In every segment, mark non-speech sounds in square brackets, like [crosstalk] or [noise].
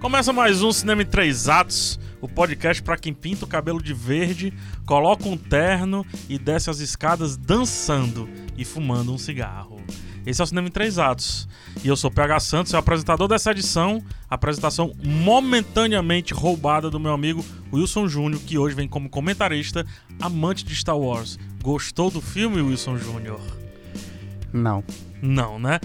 Começa mais um Cinema em Três Atos, o podcast para quem pinta o cabelo de verde, coloca um terno e desce as escadas dançando e fumando um cigarro. Esse é o Cinema em Três Atos. E eu sou o PH Santos, sou apresentador dessa edição, apresentação momentaneamente roubada do meu amigo Wilson Júnior, que hoje vem como comentarista, amante de Star Wars. Gostou do filme, Wilson Júnior? Não. Não, né?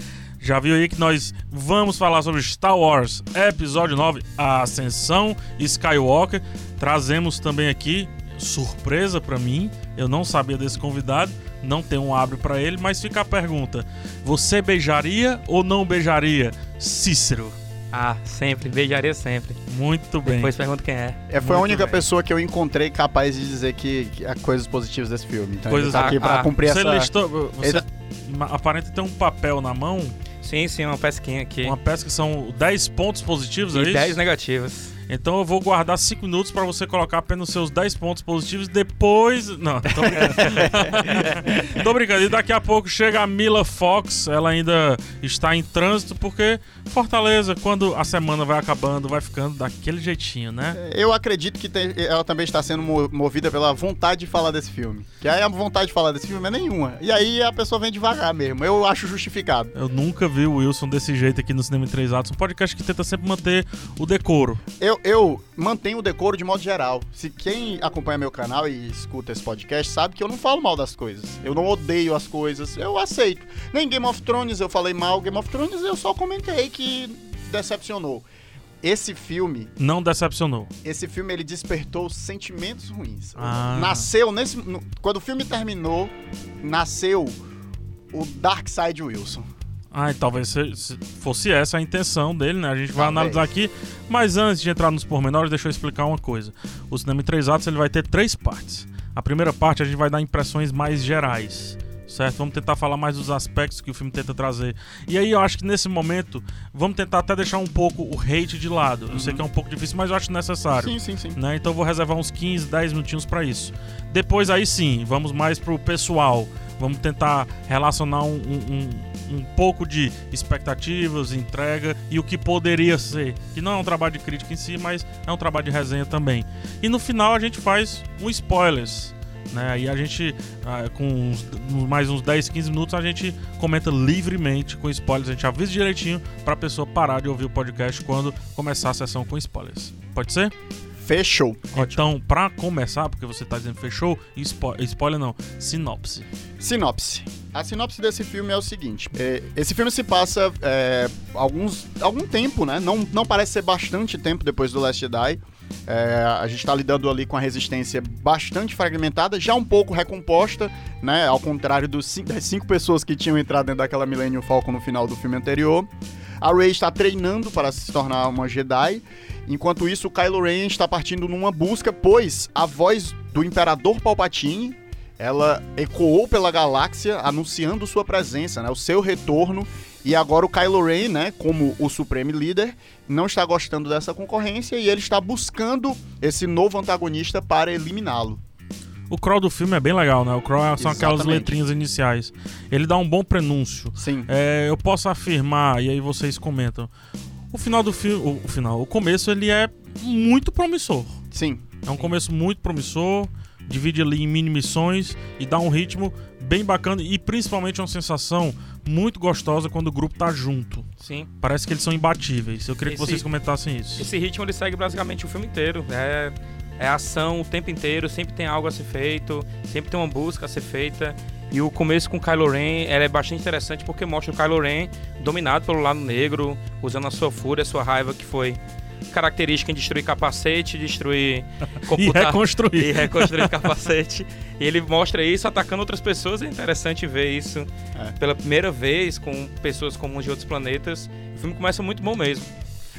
Já viu aí que nós vamos falar sobre Star Wars Episódio 9, A Ascensão Skywalker. Trazemos também aqui, surpresa para mim, eu não sabia desse convidado, não tem um abre para ele, mas fica a pergunta: você beijaria ou não beijaria Cícero? Ah, sempre, beijaria sempre. Muito bem. Depois pergunta quem é. É, foi a Muito única bem. pessoa que eu encontrei capaz de dizer que, que há coisas positivas desse filme. Então Coisas- ele tá aqui ah, pra ah, cumprir Você essa... listou. Você Ele- ma- aparenta ter um papel na mão, Sim, sim, uma pesquinha aqui. uma que são 10 pontos positivos, é e isso? 10 negativas. Então eu vou guardar 5 minutos pra você colocar apenas os seus 10 pontos positivos depois. Não, tô brincando. [laughs] tô brincando. E daqui a pouco chega a Mila Fox. Ela ainda está em trânsito porque Fortaleza, quando a semana vai acabando, vai ficando daquele jeitinho, né? Eu acredito que tem- ela também está sendo mo- movida pela vontade de falar desse filme. Que aí a vontade de falar desse filme é nenhuma. E aí a pessoa vem devagar mesmo. Eu acho justificado. Eu nunca vi o Wilson desse jeito aqui no Cinema em Três Atos. Um podcast que tenta sempre manter o decoro. Eu, eu mantenho o decoro de modo geral. Se quem acompanha meu canal e escuta esse podcast sabe que eu não falo mal das coisas. Eu não odeio as coisas. Eu aceito. Nem Game of Thrones eu falei mal. Game of Thrones eu só comentei que decepcionou. Esse filme, Não decepcionou. esse filme ele despertou sentimentos ruins. Ah. Nasceu nesse no- quando o filme terminou, nasceu o Dark Side Wilson. Ah, e talvez se- se fosse essa a intenção dele, né? A gente vai Talvez. analisar aqui. Mas antes de entrar nos pormenores, deixa eu explicar uma coisa. O Cinema em Três Atos ele vai ter três partes. A primeira parte a gente vai dar impressões mais gerais. Certo? Vamos tentar falar mais dos aspectos que o filme tenta trazer. E aí eu acho que nesse momento, vamos tentar até deixar um pouco o hate de lado. Eu sei que é um pouco difícil, mas eu acho necessário Sim, sim, sim. né? Então eu vou reservar uns 15, 10 minutinhos pra isso. Depois aí sim, vamos mais pro pessoal. Vamos tentar relacionar um, um, um- um pouco de expectativas, entrega e o que poderia ser. Que não é um trabalho de crítica em si, mas é um trabalho de resenha também. E no final a gente faz um spoilers. Né? Aí a gente, ah, com uns- mais uns 10, 15 minutos, a gente comenta livremente com spoilers. A gente avisa direitinho pra pessoa parar de ouvir o podcast quando começar a sessão com spoilers. Pode ser? Fechou. Então, pra começar, porque você tá dizendo fechou, spo spoiler não, sinopse. Sinopse. A sinopse desse filme é o seguinte: é, esse filme se passa é, alguns, algum tempo, né? Não, não parece ser bastante tempo depois do Last Jedi. É, a gente tá lidando ali com a resistência bastante fragmentada, já um pouco recomposta, né? Ao contrário dos cin- das cinco pessoas que tinham entrado dentro daquela Millennium Falcon no final do filme anterior. A Rey está treinando para se tornar uma Jedi. Enquanto isso, o Kylo Ren está partindo numa busca, pois a voz do Imperador Palpatine ela ecoou pela galáxia anunciando sua presença, né, o seu retorno. E agora o Kylo Ren, né, como o supremo líder, não está gostando dessa concorrência e ele está buscando esse novo antagonista para eliminá-lo. O crawl do filme é bem legal, né? O crawl são aquelas Exatamente. letrinhas iniciais. Ele dá um bom prenúncio. Sim. É, eu posso afirmar, e aí vocês comentam. O final do filme. O, o final, o começo ele é muito promissor. Sim. É um começo muito promissor, divide ali em mini missões e dá um ritmo bem bacana e principalmente uma sensação muito gostosa quando o grupo tá junto. Sim. Parece que eles são imbatíveis. Eu queria que Esse- vocês comentassem isso. Esse ritmo ele segue basicamente o filme inteiro. É, é ação o tempo inteiro, sempre tem algo a ser feito, sempre tem uma busca a ser feita. E o começo com o Kylo Ren é bastante interessante porque mostra o Kylo Ren dominado pelo lado negro, usando a sua fúria, a sua raiva que foi característica em destruir capacete, destruir [laughs] E computador. e reconstruir. reconstruir capacete. E ele mostra isso atacando outras pessoas. É interessante ver isso É. pela primeira vez com pessoas comuns de outros planetas. O filme começa muito bom mesmo.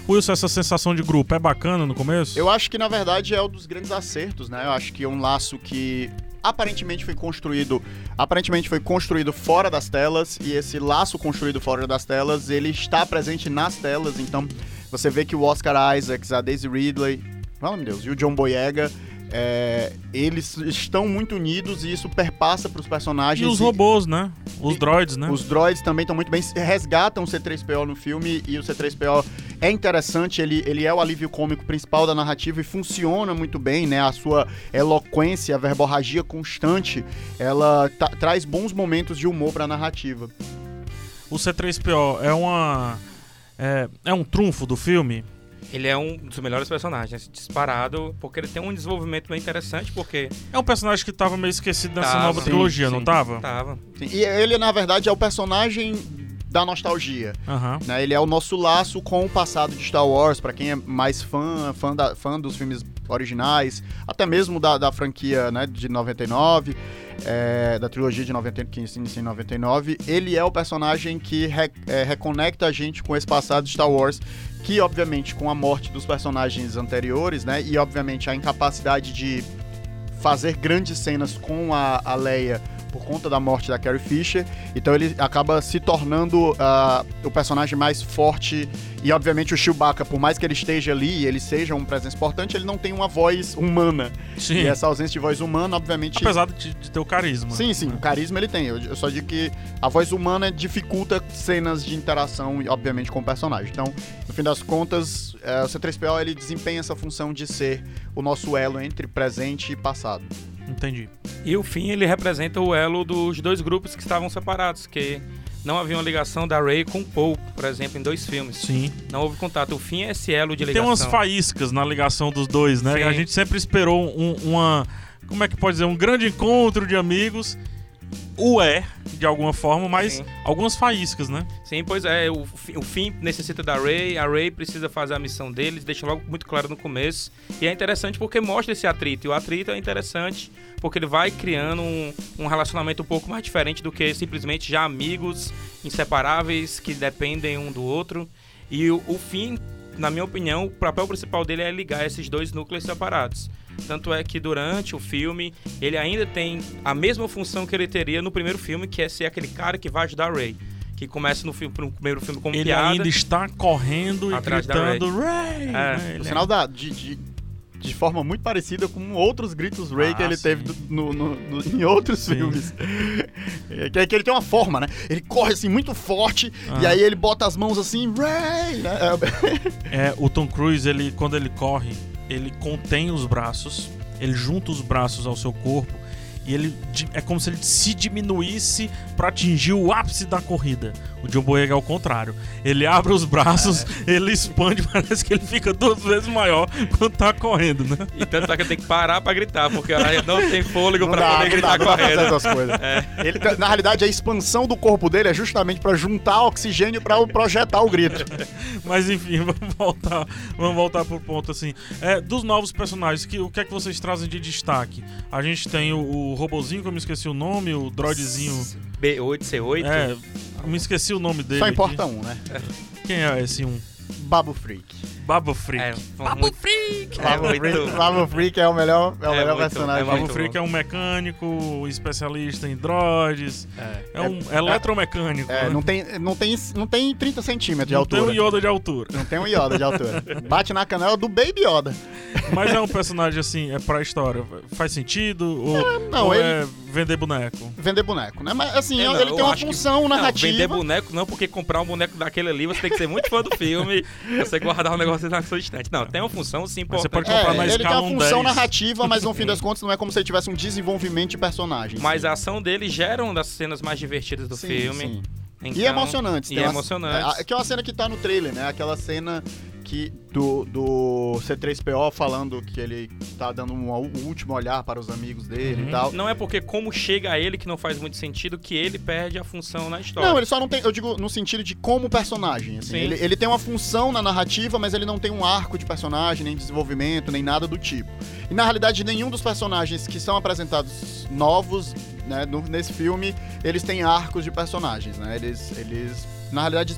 Wilson, essa sensação de grupo é bacana no começo? Eu acho que na verdade é um dos grandes acertos, né? Eu acho que é um laço que aparentemente foi construído, aparentemente foi construído fora das telas e esse laço construído fora das telas, ele está presente nas telas, então você vê que o Oscar Isaacs, a Daisy Ridley, meu Deus, e o John Boyega, é, eles estão muito unidos e isso perpassa para os E personagens. os e- robôs, né? Os E- droids, né? Os droids também estão muito bem. Resgatam o C3PO no filme e o C3PO é interessante, ele, ele é o alívio cômico principal da narrativa e funciona muito bem, né? A sua eloquência, a verborragia constante, ela traz bons momentos de humor pra narrativa. O C3PO é uma. É, é um trunfo do filme? Ele é um dos melhores personagens, disparado, porque ele tem um desenvolvimento bem interessante, porque É um personagem que tava meio esquecido nessa Tava. nova Sim, trilogia, não sim. tava? tava. Sim, E ele, na verdade, é o personagem da nostalgia. Aham. né? Ele é o nosso laço com o passado de Star Wars, pra quem é mais fã, fã, da- fã dos filmes originais, até mesmo da, da franquia né, de 99, é, da trilogia de 90, que inicia em 99. Ele é o personagem que re- é, reconecta a gente com esse passado de Star Wars, que obviamente com a morte dos personagens anteriores, né, e obviamente a incapacidade de fazer grandes cenas com a, a Leia por conta da morte da Carrie Fisher. Então ele acaba se tornando ah, o personagem mais forte. E obviamente o Chewbacca, por mais que ele esteja ali e ele seja uma presença importante, ele não tem uma voz humana. Sim. E essa ausência de voz humana, obviamente. Apesar de, de ter o carisma. Sim, sim, o carisma ele tem. Eu, eu só digo que a voz humana dificulta cenas de interação, obviamente, com o personagem. Então, no fim das contas, eh, o C3PO ele desempenha essa função de ser o nosso elo entre presente e passado. Entendi. E o fim ele representa o elo dos dois grupos que estavam separados, que não havia uma ligação da Rey com o Poe, por exemplo, em dois filmes. Sim. Não houve contato. O fim é esse elo de Tem ligação. umas faíscas na ligação dos dois, né? Sim. A gente sempre esperou um- uma. Como é que pode dizer? Um grande encontro de amigos. O é, de alguma forma, mas Sim. algumas faíscas, né? Sim, pois é. O, o fim necessita da Rey, a Rey precisa fazer a missão deles, deixa logo muito claro no começo. E é interessante porque mostra esse atrito. E o atrito é interessante porque ele vai criando um, um relacionamento um pouco mais diferente do que simplesmente já amigos inseparáveis que dependem um do outro. E o, o fim, na minha opinião, o papel principal dele é ligar esses dois núcleos separados. Tanto é que durante o filme ele ainda tem a mesma função que ele teria no primeiro filme, que é ser aquele cara que vai ajudar a Rey. Que começa no, filme, no primeiro filme como Ele piada. ainda está correndo e Atrás da gritando Ray! É, né? No Ele final da, de, de, de forma muito parecida com outros gritos Ray Ah, que ele sim. teve no, no- no- em outros Sim. filmes. É, que, que ele tem uma forma, né? Ele corre assim muito forte e Ah. aí ele bota as mãos assim, Ray! Né? É, o Tom Cruise, ele, quando ele corre, ele contém os braços, ele junta os braços ao seu corpo e ele é como se ele se diminuísse para atingir o ápice da corrida. O John Boyega é o contrário. Ele abre os braços, É. ele expande, [laughs] parece que ele fica duas vezes maior quando tá correndo, né? E tanto é que tem que parar pra gritar, porque ela não tem fôlego dá, poder não gritar dá, não dá correndo. essas coisas. [laughs] Ele, tá- na realidade, a expansão do corpo dele é justamente pra juntar oxigênio pra projetar o grito. [laughs] Mas enfim, vamos voltar, vamos voltar pro ponto assim. É, dos novos personagens, que, o que é que vocês trazem de destaque? A gente tem o, o robozinho, que eu me esqueci o nome, o droidzinho. B8, C8. É, eu me esqueci o nome dele. Só aqui. importa um, né? Quem é esse um? Babo Freak. Baba Freak. É, muito- Freak! É Babo muito- Freak, Babo Freak é o melhor, é o É melhor muito- personagem. é Baba muito Freak bom. é um mecânico, especialista em droids. É, um eletromecânico. É, né? não tem, não tem, não tem 30 centímetros de Não tem altura. um Yoda de altura. Não tem um Yoda de altura. [laughs] Bate na canela do Baby Yoda. Mas é um personagem assim, é pra história. Faz sentido? Ou, não, ou ele- é vender boneco? Vender boneco, né? Mas assim, É, não, ele tem uma acho que- função Não, narrativa. vender boneco não, porque comprar um boneco daquele ali, você tem que ser muito fã do filme, [laughs] você guardar um negócio na sua estante. Não, tem uma função sim Mas você importante. pode comprar É, na ele tem uma um função 10. narrativa, mas no fim das contas não é como se ele tivesse um desenvolvimento de personagem. Mas a ação dele gera uma das cenas mais divertidas do Sim, filme. sim. Então- E emocionantes. E uma- emocionantes. é, que é uma cena que tá no trailer, né? Aquela cena que do, do C3PO falando que ele tá dando um, um último olhar para os amigos dele Uhum. e tal. Não é porque como chega a ele que não faz muito sentido que ele perde a função na história. Não, ele só não tem. Eu digo no sentido de como personagem. assim. Sim. Ele, ele tem uma função na narrativa, mas ele não tem um arco de personagem, nem desenvolvimento, nem nada do tipo. E na realidade, nenhum dos personagens que são apresentados novos né, no- nesse filme, eles têm arcos de personagens, né? Eles. eles na realidade,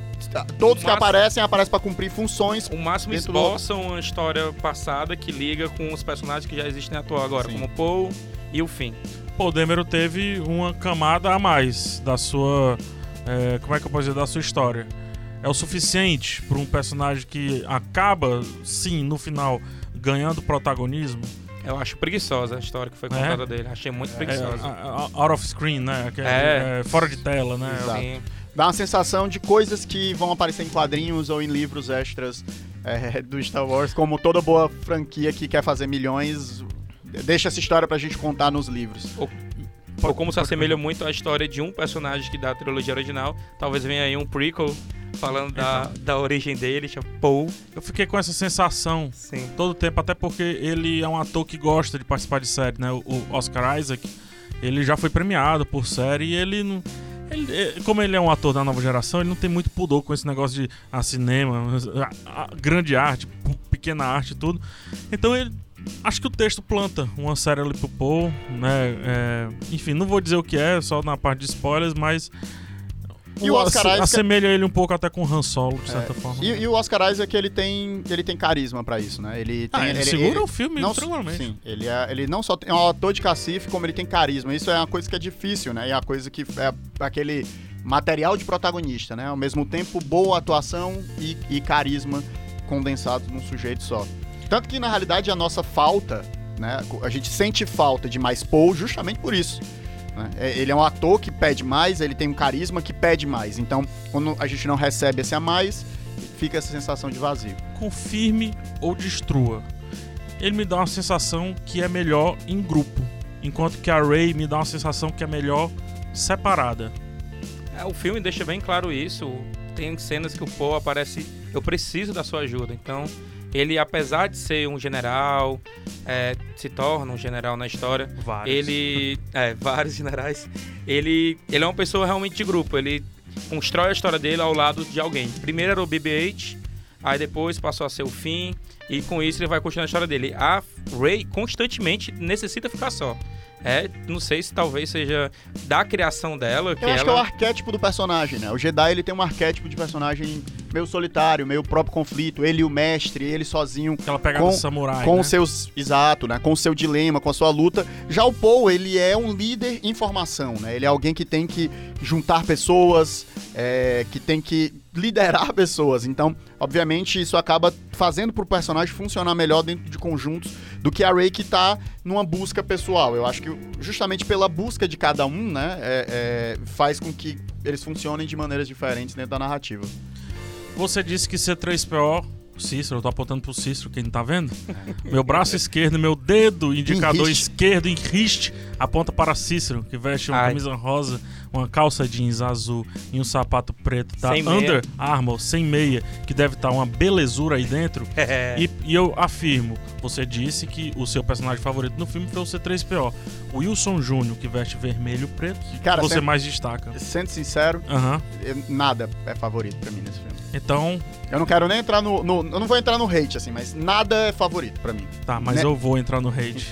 todos que Mas- aparecem, aparecem para cumprir funções. O máximo Dentro do- esboçam uma história passada que liga com os personagens que já existem atual agora, Sim. como o Paul e o Finn. Pô, o Demero teve uma camada a mais da sua. é, como é que eu posso dizer? Da sua história. É o suficiente para um personagem que acaba, sim, no final, ganhando protagonismo. Eu acho preguiçosa a história que foi É? contada dele. Achei muito É, preguiçosa. a- a- out of screen, né? Que é, É. é, fora de tela, né? Exato. Sim. dá uma sensação de coisas que vão aparecer em quadrinhos ou em livros extras é, do Star Wars, como toda boa franquia que quer fazer milhões, deixa essa história pra gente contar nos livros. Ou, ou como se assemelha muito à história de um personagem que da trilogia original, talvez venha aí um prequel falando da, da origem dele, chama Paul. Eu fiquei com essa sensação Sim. todo o tempo, até porque ele é um ator que gosta de participar de série, né? O Oscar Isaac, ele já foi premiado por série e ele não. ele- é, como ele é um ator da nova geração, ele não tem muito pudor com esse negócio de ah, cinema, a- a- grande arte, pequena arte e tudo. Então ele. Acho que o texto planta uma série ali pro Paul, né? É, enfim, não vou dizer o que é, só na parte de spoilers, mas. E o Oscar Isaac- assemelha ele um pouco até com o Han Solo, de certa forma. E, e o Oscar Isaac, ele tem, ele tem carisma pra isso, né? Ele, tem, Ah, ele segura o filme tranquilamente. Sim, ele, é, ele não só é um ator de cacife, como ele tem carisma. Isso é uma coisa que é difícil, né? E é uma coisa que é aquele material de protagonista, né? Ao mesmo tempo, boa atuação e, e carisma condensados num sujeito só. Tanto que, na realidade, a nossa falta, né? A gente sente falta de mais Paul justamente por isso. Né? É, Ele é um ator que pede mais, ele tem um carisma que pede mais. Então, quando a gente não recebe esse a mais, fica essa sensação de vazio. confirme ou destrua. Ele me dá uma sensação que é melhor em grupo, enquanto que a Ray me dá uma sensação que é melhor separada. É, o filme deixa bem claro isso. Tem cenas que o Poe aparece, eu preciso da sua ajuda. Então, ele, apesar de ser um general, é, se torna um general na história. Vários. Ele, é, vários generais. Ele, ele é uma pessoa realmente de grupo. Ele constrói a história dele ao lado de alguém. Primeiro era o BB-8, aí depois passou a ser o Finn, e com isso ele vai continuar a história dele. A Rey constantemente necessita ficar só. É, não sei se talvez seja da criação dela que Eu acho que é o ela arquétipo do personagem, né? O Jedi ele tem um arquétipo de personagem meio solitário, meio próprio conflito, ele e o mestre, ele sozinho Aquela pegada com- samurai, com né? os seus exato, né? Com o seu dilema, com a sua luta. Já o Paul, ele é um líder em formação, né? Ele é alguém que tem que juntar pessoas, é, que tem que liderar pessoas. Então, obviamente, isso acaba fazendo pro personagem funcionar melhor dentro de conjuntos do que a Rey que tá numa busca pessoal. Eu acho que justamente pela busca de cada um, né, é- é, faz com que eles funcionem de maneiras diferentes dentro da narrativa. Você disse que C3PO, Cícero, eu tô apontando pro Cícero, quem não tá vendo? Meu braço esquerdo, meu dedo indicador esquerdo em riste aponta para Cícero, que veste uma Ai. camisa rosa, uma calça jeans azul e um sapato preto da Sem meia. Under Armour, sem meia, que deve estar uma belezura aí dentro. [laughs] É. E, e eu afirmo, você disse que o seu personagem favorito no filme foi o C3PO. O Wilson Júnior, que veste vermelho e preto, Cara, você sempre- mais destaca. Sendo sincero, eu- nada é favorito pra mim nesse filme. Então, Eu não quero nem entrar no, no- Eu não vou entrar no hate, assim, mas nada é favorito pra mim. tá, mas Né? eu vou entrar no hate.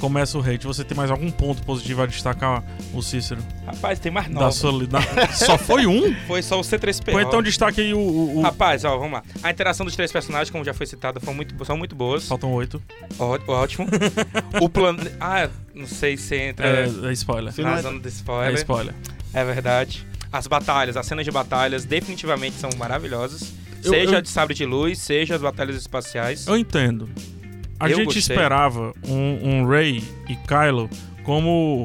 Começa o hate. Você tem mais algum ponto positivo a destacar, o Cícero? Rapaz, tem mais Da nove. sua, da- Só foi um? [laughs] Foi só o C3PO. Ou então destaque aí o. o- o- Rapaz, ó, vamos lá. A interação dos três personagens, como já foi citado, foram muito, são muito boas. Faltam oito. Ó- ótimo. [laughs] o plano. Ah, não sei se entra É, é spoiler. Na não é- zona de É spoiler. spoiler. É verdade. As batalhas, as cenas de batalhas, definitivamente são maravilhosas. Eu- seja eu- a de sabre de luz, seja as batalhas espaciais. Eu entendo. A Eu gente gostei. esperava um, um Rey e Kylo como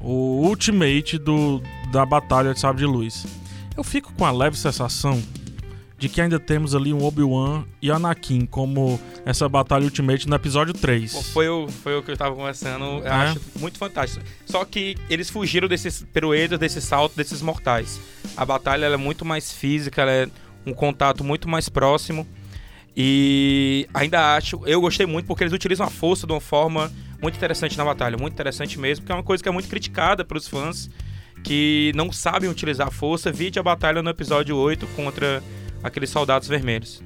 o ultimate do, da batalha de Sabre de Luz. Eu fico com a leve sensação de que ainda temos ali um Obi-Wan e Anakin como essa batalha ultimate no episódio 3. Foi o, foi o que eu tava conversando. Eu É. acho muito fantástico. Só que eles fugiram desses peruetas, desse salto, desses mortais. A batalha é muito mais física, ela é um contato muito mais próximo. E ainda acho, eu gostei muito porque eles utilizam a força de uma forma muito interessante na batalha, muito interessante mesmo, porque é uma coisa que é muito criticada pelos fãs que não sabem utilizar a força. Vide a batalha no episódio 8 contra aqueles soldados vermelhos.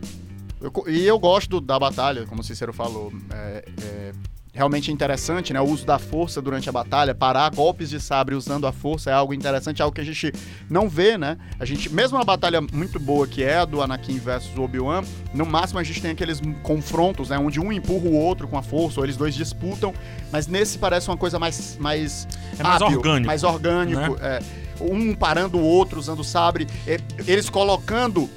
Eu e eu gosto da batalha, como o Cícero falou. É, é realmente interessante, né? O uso da força durante a batalha, parar golpes de sabre usando a força é algo interessante, é algo que a gente não vê, né? A gente, mesmo uma batalha muito boa que é a do Anakin versus Obi-Wan, no máximo a gente tem aqueles confrontos, né? Onde um empurra o outro com a força, ou eles dois disputam, mas nesse parece uma coisa mais. mais É mais hábil, orgânico. Mais orgânico, é. Um parando o outro usando o sabre, é, eles colocando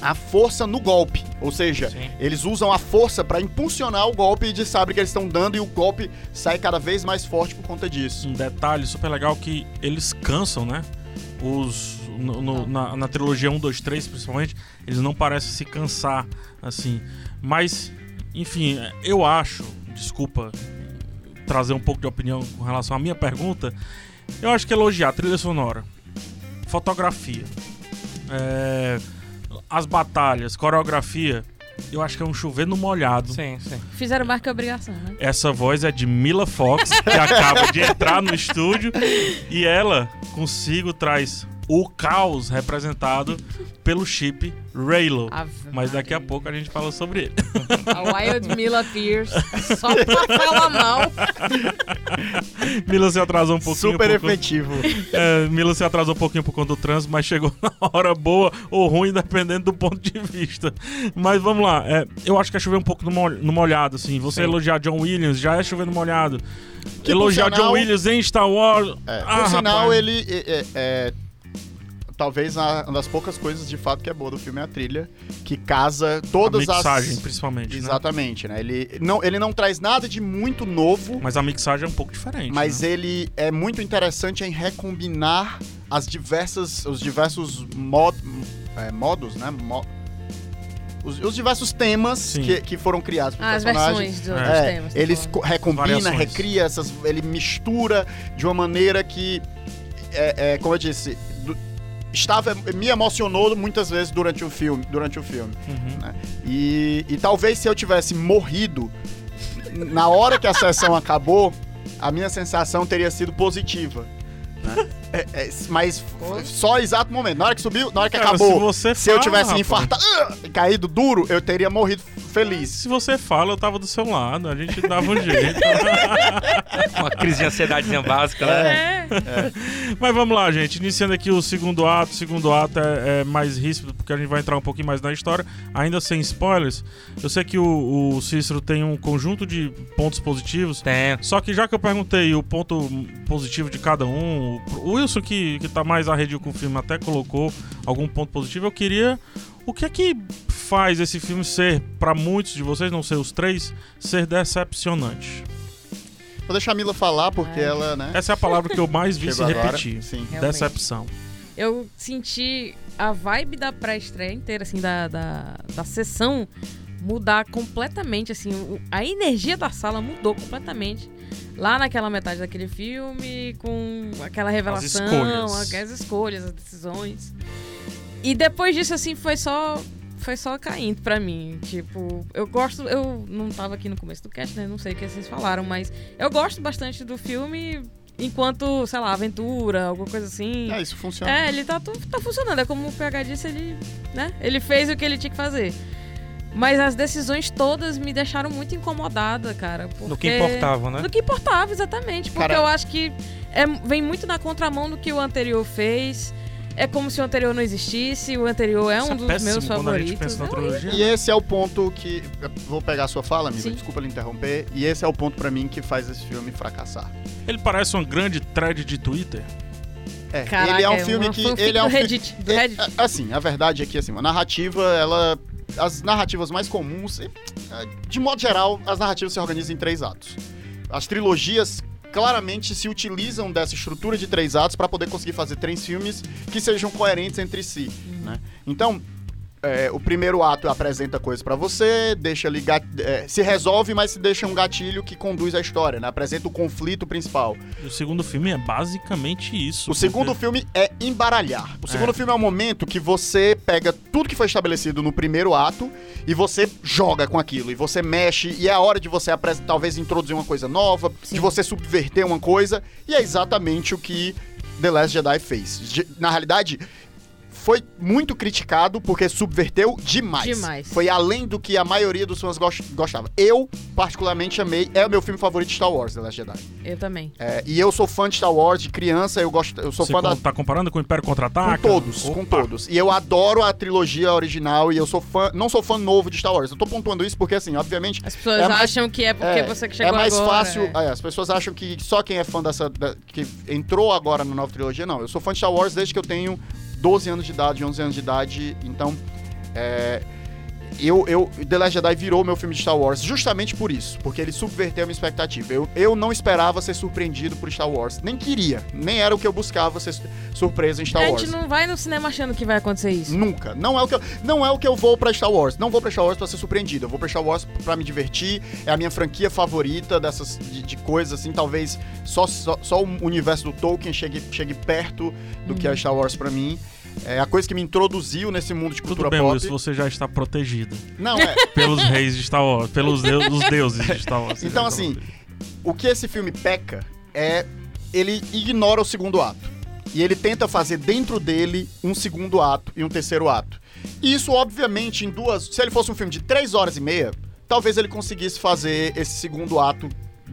a força no golpe. Ou seja, Sim. eles usam a força pra impulsionar o golpe de sabre que eles estão dando e o golpe sai cada vez mais forte por conta disso. Um detalhe super legal que eles cansam, né? Os, no- no- na, na trilogia 1, 2, 3, principalmente, eles não parecem se cansar, assim. Mas, enfim, eu acho, desculpa trazer um pouco de opinião com relação à minha pergunta, eu acho que elogiar a trilha sonora, fotografia, é, as batalhas, coreografia, eu acho que é um chover no molhado. Sim, sim. Fizeram mais que obrigação, né? Essa voz é de Mila Fox, que acaba de entrar no estúdio e ela consigo traz o caos representado pelo chip Raylo. Ave Mas daqui a pouco a gente fala sobre ele. A Wild Mila Pierce. Só pra falar mal. [laughs] Mila se atrasou um pouquinho. Super conta- efetivo. É, Mila se atrasou um pouquinho por conta do trânsito, mas chegou [laughs] na hora boa ou ruim, dependendo do ponto de vista. Mas vamos lá, é, eu acho que é chover um pouco no, mol- no molhado, assim. Você Sim. elogiar John Williams já é chover no molhado. Que, elogiar sinal- John Williams em Star Wars. É, Ah, por sinal, rapaz. ele é, é- é- talvez uma das poucas coisas de fato que é boa do filme é a trilha, que casa todas a mixagem, as. principalmente. né? Exatamente, né? Ele não, ele não traz nada de muito novo, Mas a mixagem é um pouco diferente. mas né? ele é muito interessante em recombinar as diversas, os diversos mod, é, modos, né? Mo- os, os diversos temas que, que foram criados pro Ah, as personagem. versões dos É, temas. tá Ele recombina, Variações. recria essas. Ele mistura de uma maneira que. É, é, como eu disse. Estava, me emocionou muitas vezes durante o filme. Durante o filme. Uhum. né? E, e talvez se eu tivesse morrido na hora que a sessão [laughs] acabou, a minha sensação teria sido positiva. né? É, é, mas Pô. só exato momento. Na hora que subiu, na hora que Cara, acabou. se você Se eu fala, tivesse rapaz, infartado e caído duro, eu teria morrido feliz. Se você fala, eu tava do seu lado. A gente dava um jeito. [laughs] Uma crise de ansiedadezinha básica, né? É. Mas vamos lá, gente. Iniciando aqui o segundo ato. O segundo ato é, é mais ríspido, porque a gente vai entrar um pouquinho mais na história, ainda sem spoilers. Eu sei que o, o Cícero tem um conjunto de pontos positivos. Tem. Só que já que eu perguntei o ponto positivo de cada um, o Wilson, que, que tá mais arredio com o filme, até colocou algum ponto positivo, eu queria. O que é que faz esse filme ser, pra muitos de vocês, não sei os três, ser decepcionante? Vou deixar a Mila falar, porque É. ela, né? Essa é a palavra que eu mais [laughs] vi se repetir. Sim. Realmente. Decepção. Eu senti a vibe da pré-estreia inteira, assim, da, da, da sessão mudar completamente, assim. A energia da sala mudou completamente. Lá naquela metade daquele filme, com aquela revelação, escolhas. as escolhas, as decisões. E depois disso, assim, foi só. Foi só caindo pra mim. Tipo, eu gosto. Eu não tava aqui no começo do cast, né? Não sei o que vocês falaram, mas eu gosto bastante do filme enquanto, sei lá, aventura, alguma coisa assim. É, isso funciona. É, ele tá, tá funcionando. É como o PH disse, ele, né? Ele fez o que ele tinha que fazer. Mas as decisões todas me deixaram muito incomodada, cara. Porque... No que importava, né? No que importava, exatamente. Porque Cara- eu acho que é, vem muito na contramão do que o anterior fez. É como se o anterior não existisse. O anterior é Isso um dos péssimo meus favoritos. É. E esse é o ponto que. Vou pegar a sua fala, amigo. Sim. Desculpa lhe interromper. E esse é o ponto pra mim que faz esse filme fracassar. Ele parece uma grande thread de Twitter. É, Caraca, ele é um uma filme que. Ele é um do fi- Reddit. É, Reddit. é, assim, a verdade é que assim, a narrativa, ela. As narrativas mais comuns, eh, de modo geral, as narrativas se organizam em três atos. As trilogias claramente se utilizam dessa estrutura de três atos para poder conseguir fazer três filmes que sejam coerentes entre si. Né? Então, é, o primeiro ato apresenta coisas pra você, deixa ali gat- é, se resolve, mas se deixa um gatilho que conduz a história, né? Apresenta o conflito principal. E o segundo filme é basicamente isso. O segundo porque- filme é embaralhar. O segundo É. filme é o momento que você pega tudo que foi estabelecido no primeiro ato e você joga com aquilo. E você mexe, e é a hora de você apres- talvez introduzir uma coisa nova, Sim. de você subverter uma coisa. E é exatamente o que The Last Jedi fez. Na realidade. Foi muito criticado porque subverteu demais. Demais. Foi além do que a maioria dos fãs gos- gostava. Eu, particularmente, amei. É o meu filme favorito de Star Wars, The Last Jedi. Eu também. É, e eu sou fã de Star Wars, de criança, eu gosto. Eu sou Você fã da, com- tá comparando com o Império com Contra-Ataca? todos, com Opa. todos. E eu adoro a trilogia original e eu sou fã, não sou fã novo de Star Wars. Eu tô pontuando isso porque, assim, obviamente, As pessoas É mais- acham que é porque é, você que é chegou mais agora. fácil. é. é, as pessoas acham que só quem é fã dessa. da- que entrou agora na nova trilogia, não. Eu sou fã de Star Wars desde que eu tenho 12 anos de idade, 11 anos de idade. Então, é, eu, eu, The Last Jedi virou meu filme de Star Wars justamente por isso, porque ele subverteu a minha expectativa. Eu, eu não esperava ser surpreendido por Star Wars, nem queria, nem era o que eu buscava ser su- surpresa em Star a Wars. gente não vai no cinema achando que vai acontecer isso. Nunca. Não é o que eu, não é o que eu vou pra Star Wars. Não vou pra Star Wars pra ser surpreendido. Eu vou pra Star Wars pra me divertir. É a minha franquia favorita dessas de, de coisas assim. Talvez só, só, só o universo do Tolkien chegue, chegue perto do que é Star Wars pra mim. É a coisa que me introduziu nesse mundo de Tudo cultura bem, pop. Wilson, você já está protegido Não, é. [laughs] pelos reis de Star Wars, pelos deus, dos deuses de Star Wars. Então, assim, o que esse filme peca é ele ignora o segundo ato. E ele tenta fazer dentro dele um segundo ato e um terceiro ato. E isso, obviamente, em duas. Se ele fosse um filme de três horas e meia, talvez ele conseguisse fazer esse segundo ato,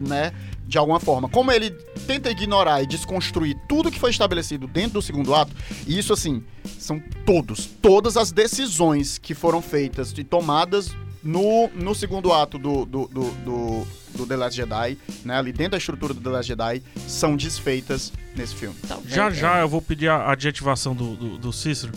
né? De alguma forma. Como ele tenta ignorar e desconstruir tudo que foi estabelecido dentro do segundo ato, e isso, assim, são todos, todas as decisões que foram feitas e tomadas no, no segundo ato do, do, do, do, do The Last Jedi, né? Ali dentro da estrutura do The Last Jedi, são desfeitas nesse filme. Talvez, Já é. já eu vou pedir a adjetivação do, do, do Cícero.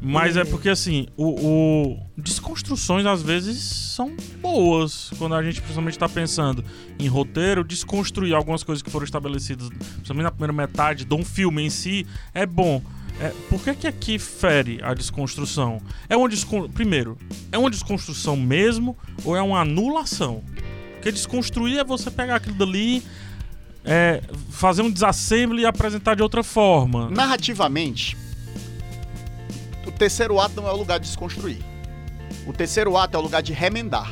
Mas é Uhum. porque, assim, o, o- desconstruções às vezes são boas. Quando a gente principalmente tá pensando em roteiro, desconstruir algumas coisas que foram estabelecidas, principalmente na primeira metade de um filme em si, é bom. É, por que, que aqui fere a desconstrução? É uma descon... Primeiro, é uma desconstrução mesmo ou é uma anulação? Porque desconstruir é você pegar aquilo dali, é, fazer um desassembly e apresentar de outra forma. Narrativamente, terceiro ato não é o lugar de desconstruir. O terceiro ato é o lugar de remendar.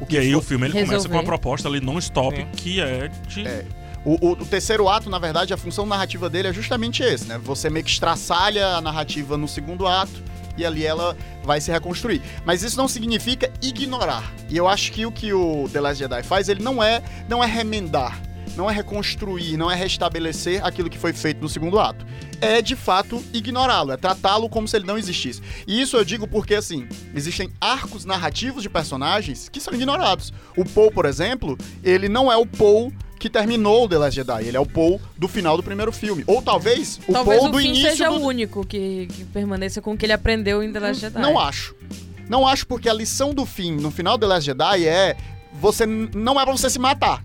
O E aí o filme ele começa Resolver. com uma proposta ali non-stop, Sim. que é de. É. O, o- o terceiro ato, na verdade, a função narrativa dele é justamente esse, né? Você meio que estraçalha a narrativa no segundo ato e ali ela vai se reconstruir. Mas isso não significa ignorar. E eu acho que o que o The Last Jedi faz, ele não é, não é remendar, não é reconstruir, não é restabelecer aquilo que foi feito no segundo ato. É, de fato, ignorá-lo, é tratá-lo como se ele não existisse. E isso eu digo porque, assim, existem arcos narrativos de personagens que são ignorados. O Paul, por exemplo, ele não é o Paul que terminou o The Last Jedi. Ele é o Paul do final do primeiro filme. Ou talvez o Talvez Paul o do fim início seja do... o único que, que permaneça com o que ele aprendeu em The Last Jedi. Não acho. Não acho porque a lição do fim, no final do The Last Jedi, é você não é pra você se matar.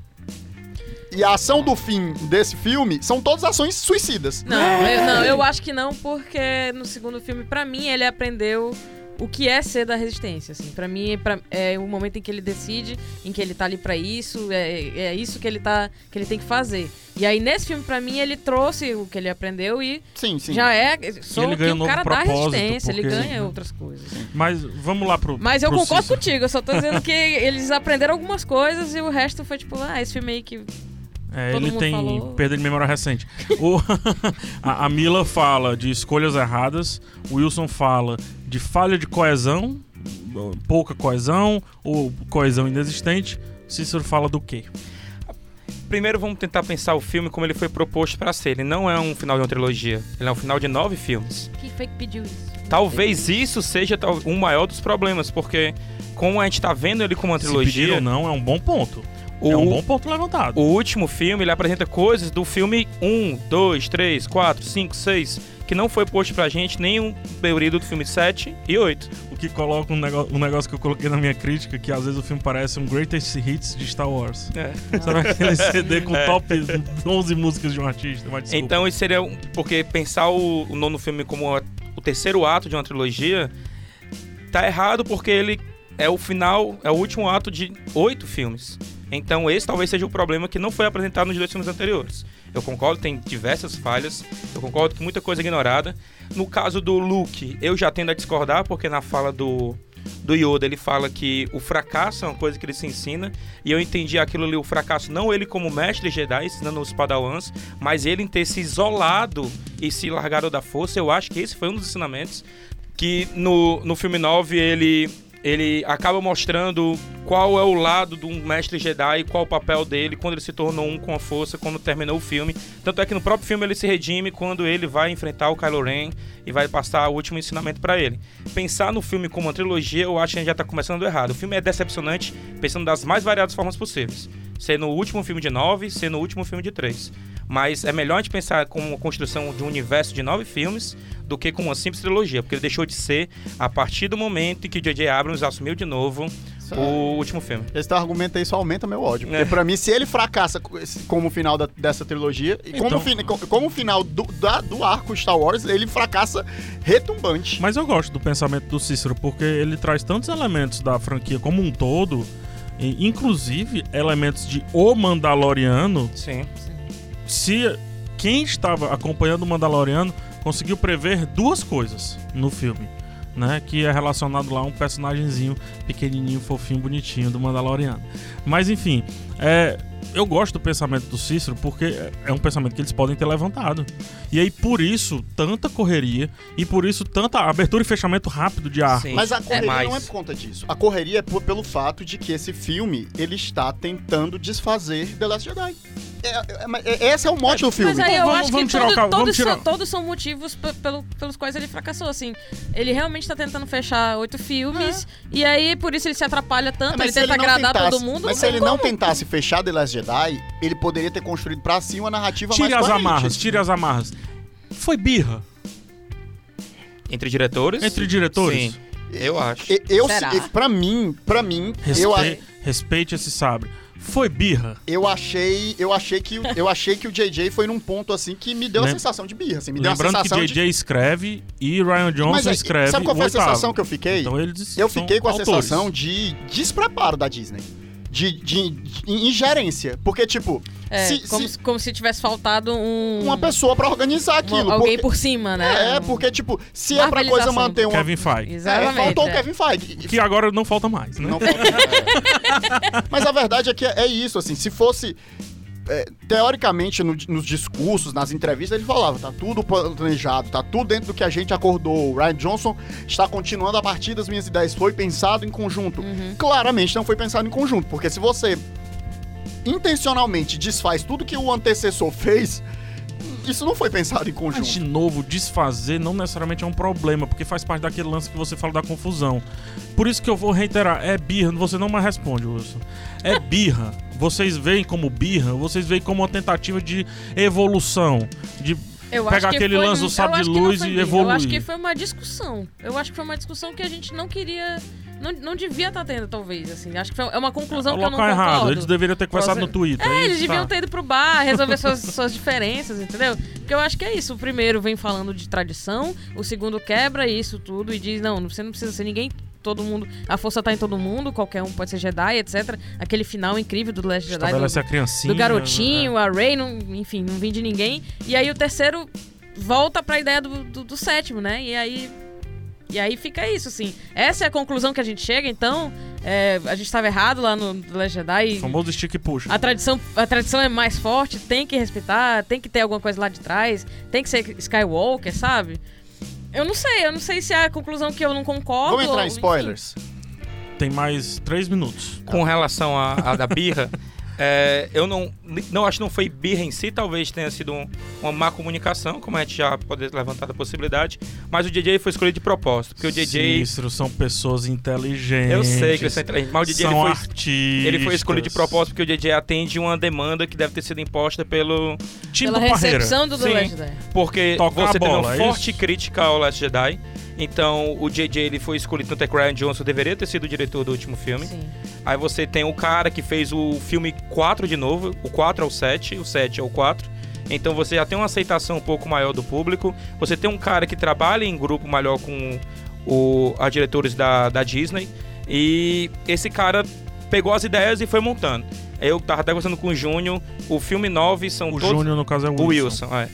E a ação do fim desse filme são todas ações suicidas. Não, eu, não, eu acho que não, porque no segundo filme, pra mim, ele aprendeu o que é ser da resistência, assim. Pra mim, pra- é o momento em que ele decide, em que ele tá ali pra isso, é, é isso que ele tá, que ele tem que fazer. E aí, nesse filme, pra mim, ele trouxe o que ele aprendeu e Sim, sim. já é, sou ele que ganha um o cara da resistência, ele porque- ganha outras coisas. Mas vamos lá pro. Mas eu pro concordo Cícero. contigo, eu só tô dizendo que eles aprenderam algumas coisas e o resto foi tipo, ah, esse filme aí que É, todo ele mundo tem falou. perda de memória recente. O- [laughs] a, a Mila fala de escolhas erradas, o Wilson fala de falha de coesão, pouca coesão ou coesão inexistente. Cícero fala do quê? Primeiro vamos tentar pensar o filme como ele foi proposto pra ser. Ele não é um final de uma trilogia, ele é um final de nove filmes. quem foi que pediu isso? Talvez isso seja tal- um maior dos problemas, porque como a gente tá vendo ele como uma Se pedir trilogia, ou não, é um bom ponto. O, É um bom ponto levantado. o último filme ele apresenta coisas do filme 1, 2, 3, 4, 5, 6, que não foi posto pra gente nem um período do filme 7 e 8. O que coloca um negócio, um negócio que eu coloquei na minha crítica, que às vezes o filme parece um Greatest Hits de Star Wars. É. [laughs] Sabe aquele CD [laughs] com É. top 11 músicas de um artista? Mas. Então isso seria porque pensar o, o nono filme como o terceiro ato de uma trilogia tá errado porque ele é o final, é o último ato de oito filmes. Então esse talvez seja o problema que não foi apresentado nos dois filmes anteriores. Eu concordo, tem diversas falhas. Eu concordo que muita coisa é ignorada. No caso do Luke, eu já tendo a discordar porque na fala do do Yoda, ele fala que o fracasso é uma coisa que ele se ensina, e eu entendi aquilo ali, o fracasso, não ele como mestre Jedi, ensinando os padawans, mas ele em ter se isolado e se largado da força, eu acho que esse foi um dos ensinamentos que no, no filme 9 ele, ele acaba mostrando qual é o lado de um mestre Jedi qual o papel dele quando ele se tornou um com a força, quando terminou o filme. Tanto é que no próprio filme ele se redime quando ele vai enfrentar o Kylo Ren e vai passar o último ensinamento para ele. Pensar no filme como uma trilogia, eu acho que a gente já tá começando errado. O filme é decepcionante pensando das mais variadas formas possíveis. Ser no último filme de nove, ser no último filme de três. Mas é melhor a gente pensar como uma construção de um universo de nove filmes do que com uma simples trilogia, porque ele deixou de ser a partir do momento em que J.J. Abrams assumiu de novo o último filme. Esse teu argumento aí só aumenta meu ódio. Porque É. pra mim, se ele fracassa como o final da- dessa trilogia, e como, Então- fi- co- como o final do, da- do arco Star Wars, ele fracassa retumbante. Mas eu gosto do pensamento do Cícero, porque ele traz tantos elementos da franquia como um todo, e, inclusive elementos de O Mandaloriano. Sim. Se quem estava acompanhando o Mandaloriano conseguiu prever duas coisas no filme, né? Que é relacionado lá a um personagemzinho pequenininho, fofinho, bonitinho do Mandaloriano. Mas enfim, é, eu gosto do pensamento do Cícero porque é- é um pensamento que eles podem ter levantado. E aí por isso tanta correria e por isso tanta abertura e fechamento rápido de. Sim. Mas a correria mais. não é por conta disso. A correria é por- pelo fato de que esse filme, ele está tentando desfazer The Last Jedi. É- é- mas é- esse é o mote do filme. Mas aí eu Vamos- acho vamos que tirar o todo- carro, todos, tirar- são, todos são motivos pe- pelo- pelos quais ele fracassou, assim. Ele realmente tá tentando fechar oito filmes, e aí por isso ele se atrapalha É, tanto, mas ele se tenta não agradar tentasse- todo mundo. Mas se ele não como? tentasse fechar The Last Jedi, ele poderia ter construído pra si uma narrativa Tire mais as coerente. amarras, tire as amarras. Foi birra Entre diretores? entre diretores? Sim, eu acho. Eu, se- pra mim, pra mim, Respe- eu, Respeite esse sabre. Foi birra. eu achei, eu achei que o- eu achei que o JJ foi num ponto assim que me deu a sensação de birra, assim, me deu a Lembrando que sensação JJ de escreve e Ryan Johnson aí, escreve sabe qual foi a oitavo. sensação que eu fiquei? Então eles Eu fiquei com a autores. sensação de despreparo da Disney. De, de, de ingerência. Porque, tipo, É, se, como, se como se tivesse faltado um. uma pessoa pra organizar uma- aquilo. alguém porque- por cima, né? É, porque, tipo, se é pra coisa manter uma. Kevin Feige. É, Exatamente. faltou o é. Kevin Feige. Que agora não falta mais, né? Não falta- é. [laughs] Mas a verdade é que é isso, assim, se fosse. É, teoricamente, no- nos discursos, nas entrevistas, ele falava: tá tudo planejado, tá tudo dentro do que a gente acordou. O Ryan Johnson está continuando a partir das minhas ideias. Foi pensado em conjunto. Uhum. Claramente não foi pensado em conjunto, porque se você intencionalmente desfaz tudo que o antecessor fez, isso não foi pensado em Mas, de conjunto. novo, desfazer não necessariamente é um problema, porque faz parte daquele lance que você fala da confusão. Por isso que eu vou reiterar, é birra, você não mais responde, Wilson. É birra. Vocês veem como birra, vocês veem como uma tentativa de evolução, de Eu Pega acho que aquele foi- lance do sabre de luz e birra, Eu evoluir. acho que foi uma discussão. Eu acho que foi uma discussão que a gente não queria. Não, não devia estar tendo, talvez, assim. Acho que foi, é uma conclusão o que eu não concordo. errado. Eles deveriam ter conversado no Twitter. É, eles isso, deviam tá. ter ido pro bar, resolver suas, [laughs] suas diferenças, entendeu? Porque eu acho que é isso. O primeiro vem falando de tradição, o segundo quebra isso tudo e diz: não, você não precisa ser ninguém. Todo mundo, a força tá em todo mundo, qualquer um pode ser Jedi, etc. Aquele final incrível do Last Jedi, do, a criancinha. do garotinho, a Rey, não, enfim, não vim de ninguém. E aí o terceiro volta pra ideia do, do, do sétimo, né? E aí. E aí fica isso, assim. Essa é a conclusão que a gente chega, então. é, a gente estava errado lá no Last Jedi. O famoso stick puxa. a tradição, a tradição é mais forte, tem que respeitar, tem que ter alguma coisa lá de trás, tem que ser Skywalker, sabe? Eu não sei, eu não sei se é a conclusão que eu não concordo. Vamos entrar em enfim. spoilers. Tem mais três minutos. Com relação à à da birra, [laughs] é, eu não, não acho que não foi birra em si, talvez tenha sido um- uma má comunicação, como a gente já pode levantar a possibilidade, mas o DJ foi escolhido de propósito, porque o DJ... Sinistro, são pessoas inteligentes. Eu sei que eles são inteligentes, mas o DJ são ele foi, artistas. ele foi escolhido de propósito porque o DJ atende uma demanda que deve ter sido imposta pelo... Time Pela do Parreira. recepção do The Sim. Last Jedi. Porque Tocar você a teve uma é forte isso? crítica ao Last Jedi. Então, o JJ ele foi escolhido tanto é que Ryan Johnson deveria ter sido o diretor do último filme. Sim. Aí você tem o cara que fez o filme 4 de novo, o 4 é o 7, o 7 é o 4. Então você já tem uma aceitação um pouco maior do público. Você tem um cara que trabalha em grupo maior com o, a diretores da, da Disney. E esse cara pegou as ideias e foi montando. Eu tava até conversando com o Júnior, o filme 9 são O todos... Júnior, no caso, é o O Wilson. Wilson, é.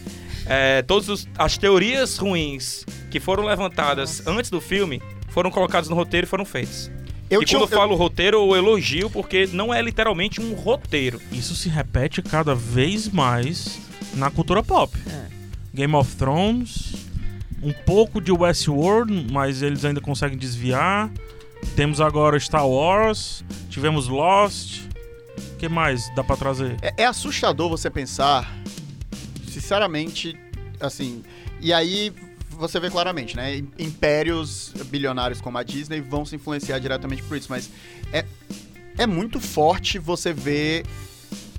É, todas as teorias ruins que foram levantadas antes do filme foram colocadas no roteiro e foram feitas. Eu e tinha- quando eu eu- falo roteiro, eu elogio porque não é literalmente um roteiro. Isso se repete cada vez mais na cultura pop. É. Game of Thrones, um pouco de Westworld, mas eles ainda conseguem desviar. Temos agora Star Wars, tivemos Lost. O que mais dá pra trazer? É, é assustador você pensar, sinceramente, assim. E aí você vê claramente, né? Impérios bilionários como a Disney vão se influenciar diretamente por isso, mas é, é muito forte você ver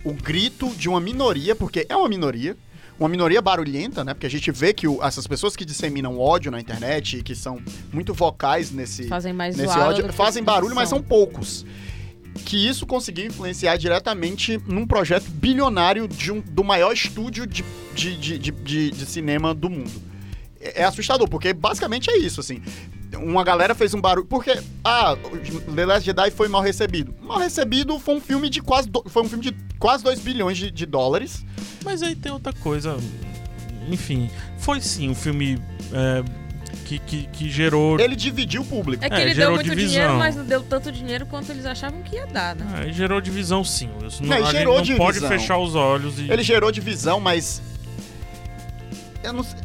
o grito de uma minoria, porque é uma minoria, uma minoria barulhenta, né? Porque a gente vê que o- essas pessoas que disseminam ódio na internet e que são muito vocais nesse, Fazem mais nesse ódio, fazem barulho, mas são poucos. Que isso conseguiu influenciar diretamente num projeto bilionário de um- do maior estúdio de, de, de, de, de- cinema do mundo. É, é assustador, porque basicamente é isso, assim. Uma galera fez um barulho. Porque, ah, The Last Jedi foi mal recebido. Mal recebido foi um filme de quase. do- foi um filme de quase 2 bilhões de, de dólares. Mas aí tem outra coisa. Enfim, foi sim um filme é, que, que, que gerou. Ele dividiu o público. É que É, ele deu gerou muito divisão. dinheiro, mas não deu tanto dinheiro quanto eles achavam que ia dar, né? É, gerou divisão sim. Isso não, Não, a gente gerou não pode divisão. fechar os olhos e. Ele gerou divisão, mas. Eu não sei.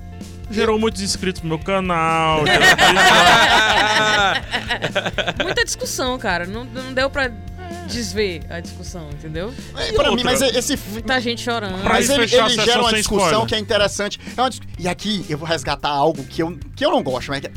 Gerou muitos inscritos no meu canal. [laughs] gerou Muita discussão, cara. Não, não deu pra desver a discussão, entendeu? É, pra mim, outra? mas esse. Muita gente chorando. Mas ele, ele gera uma discussão spoiler. que é interessante. É uma dis- E aqui eu vou resgatar algo que eu, que eu não gosto, mas que é-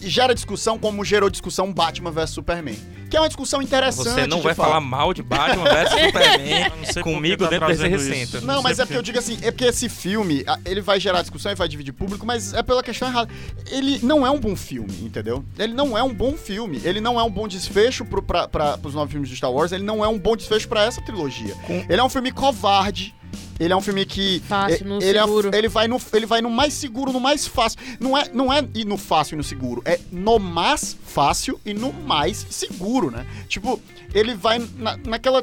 gera discussão como gerou discussão Batman vs Superman. Que é uma discussão interessante. Você não vai falar. falar mal de Batman vs [laughs] Superman comigo tá dentro desse recinto. Não, mas é porque eu digo assim, é porque esse filme, ele vai gerar discussão e vai dividir público, mas é pela questão errada. Ele não é um bom filme, entendeu? Ele não é um bom filme. Ele não é um bom desfecho pro, pra, pra, pros novos filmes de Star Wars. Ele não é um bom desfecho pra essa trilogia. Com- Ele é um filme covarde. Ele é um filme que. Fácil, no ele, é- seguro. ele vai no, ele vai no mais seguro, no mais fácil. Não é, não é ir no fácil e no seguro. É no mais fácil e no mais seguro, né? Tipo, ele vai na, naquela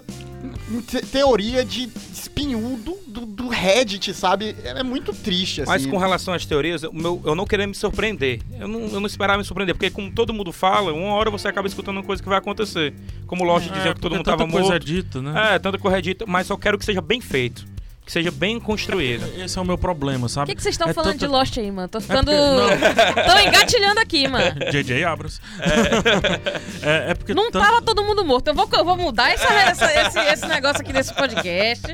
te- teoria de espinhudo do, do Reddit, sabe? É, é muito triste, assim. Mas com relação às teorias, o meu, eu não queria me surpreender. Eu não, eu não esperava me surpreender, porque como todo mundo fala, uma hora você acaba escutando uma coisa que vai acontecer. Como o Lost É, dizia que todo mundo tava tanta coisa morto. é dita, né? É, tanta coisa dita, mas eu quero que seja bem feito. Que seja bem construído. Esse é o meu problema, O sabe? que, que vocês estão É falando tanta- de Lost aí, mano? Tô ficando. porque- [laughs] Tô engatilhando aqui, mano. [laughs] JJ Abras. [laughs] É, é porque Não tanto- tava todo mundo morto. Eu vou, eu vou mudar essa- essa- esse, esse negócio aqui desse podcast.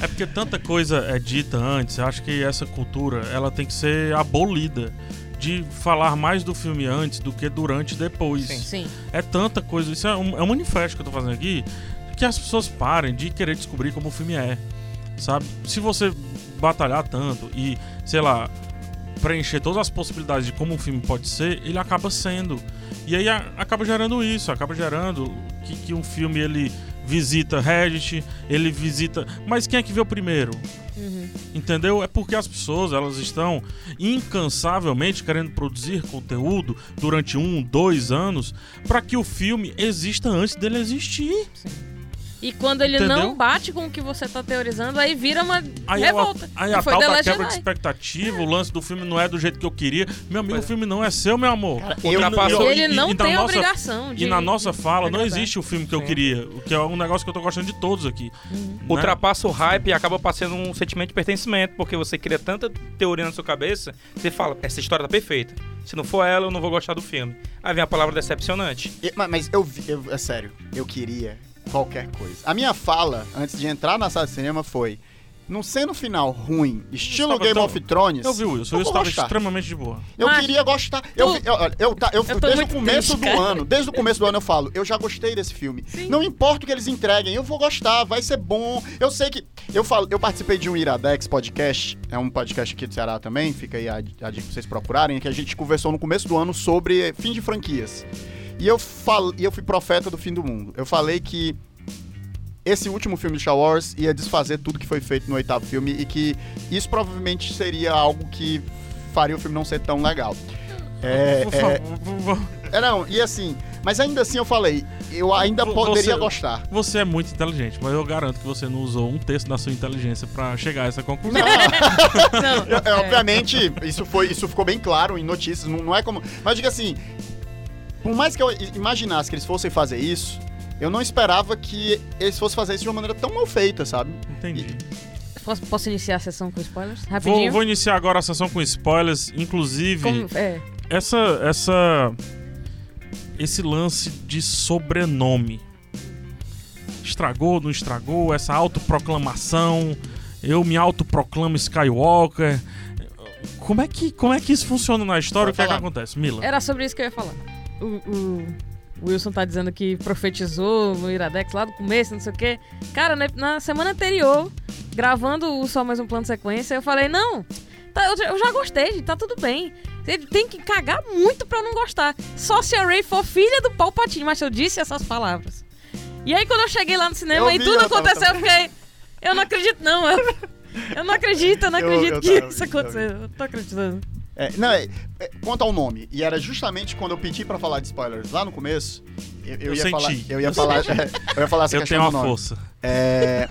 É porque tanta coisa é dita antes, eu acho que essa cultura ela tem que ser abolida. De falar mais do filme antes do que durante e depois. Sim. Sim. É tanta coisa. Isso é um, é um manifesto que eu tô fazendo aqui. Que as pessoas parem de querer descobrir como o filme é. Sabe? Se você batalhar tanto e, sei lá, preencher todas as possibilidades de como um filme pode ser, ele acaba sendo. E aí a- acaba gerando isso, acaba gerando que, que um filme ele visita Reddit, ele visita. Mas quem é que vê o primeiro? Uhum. Entendeu? É porque as pessoas elas estão incansavelmente querendo produzir conteúdo durante um, dois anos para que o filme exista antes dele existir. E quando ele Entendeu? não bate com o que você tá teorizando, aí vira uma Aí, revolta. a, aí Que a tal da quebra de Jedi. expectativa, o lance do filme não é do jeito que eu queria. Meu amigo, Pois o filme não é seu, meu amor. eu- Ultrapassou- eu- Ele não na tem nossa- obrigação de. E na nossa fala não existe o filme que eu queria, o que é um negócio que eu tô gostando de todos aqui. Uhum. né? Ultrapassa o hype e acaba passando um sentimento de pertencimento, porque você cria tanta teoria na sua cabeça, você fala, essa história tá perfeita. Se não for ela, eu não vou gostar do filme. Aí vem a palavra decepcionante. E- ma- Mas eu, vi- eu- é sério, eu queria qualquer coisa. A minha fala, antes de entrar na sala de cinema, foi: não sendo final ruim, estilo Game tão- of Thrones. Eu vi o Wilson, eu eu estava gostar. extremamente de boa. Eu Mas- queria gostar. Eu, Tu- vi- eu, eu, tá- eu- Eu desde o começo triste, do cara. ano, desde o começo do ano eu falo, eu já gostei desse filme. Não importa o que eles entreguem, eu vou gostar, vai ser bom. Eu sei que eu falo, eu participei de um Iradex podcast, é um podcast aqui do Ceará também, fica aí a, a dica pra vocês procurarem, que a gente conversou no começo do ano sobre fim de franquias. E eu fal, e eu fui profeta do fim do mundo. Eu falei que esse último filme de Star Wars ia desfazer tudo que foi feito no oitavo filme e que isso provavelmente seria algo que faria o filme não ser tão legal. É, é, é, não, e assim, mas ainda assim eu falei, eu ainda poderia você- gostar. Você é muito inteligente, mas eu garanto que você não usou um terço da sua inteligência pra chegar a essa conclusão. Não, Eu- é, obviamente, isso, foi, isso ficou bem claro em notícias, não, não é como. Mas eu digo assim, por mais que eu imaginasse que eles fossem fazer isso, eu não esperava que eles fossem fazer isso de uma maneira tão mal feita, sabe? Entendi. Posso, posso iniciar a sessão com spoilers? Vou, Rapidinho? vou iniciar agora a sessão com spoilers, inclusive Como- é, essa essa esse lance de sobrenome. Estragou, não estragou? Essa autoproclamação. Eu me autoproclamo Skywalker. Como é que, como é que isso funciona na história? O que é que acontece? Mila. Era sobre isso que eu ia falar. O, o Wilson tá dizendo que profetizou no Iradex lá do começo, não sei o quê. Cara, na, na semana anterior, gravando o Só Mais Um Plano de Sequência, eu falei, não, tá, eu, já- eu já gostei, gente, tá tudo bem. Ele tem que cagar muito pra eu não gostar. Só se a Ray for filha do Palpatine, mas eu disse essas palavras. E aí quando eu cheguei lá no cinema Eu e vi, tudo tava aconteceu, eu fiquei... Eu não acredito, não. Eu, eu não acredito, eu não acredito eu que tava- isso aconteceu. Eu tô acreditando. É, não, é, é, quanto ao nome, e era justamente quando eu pedi pra falar de spoilers lá no começo, eu, eu Eu ia senti. falar, eu ia Eu falar, [laughs] eu ia falar essa Eu questão tenho uma do nome. força. É,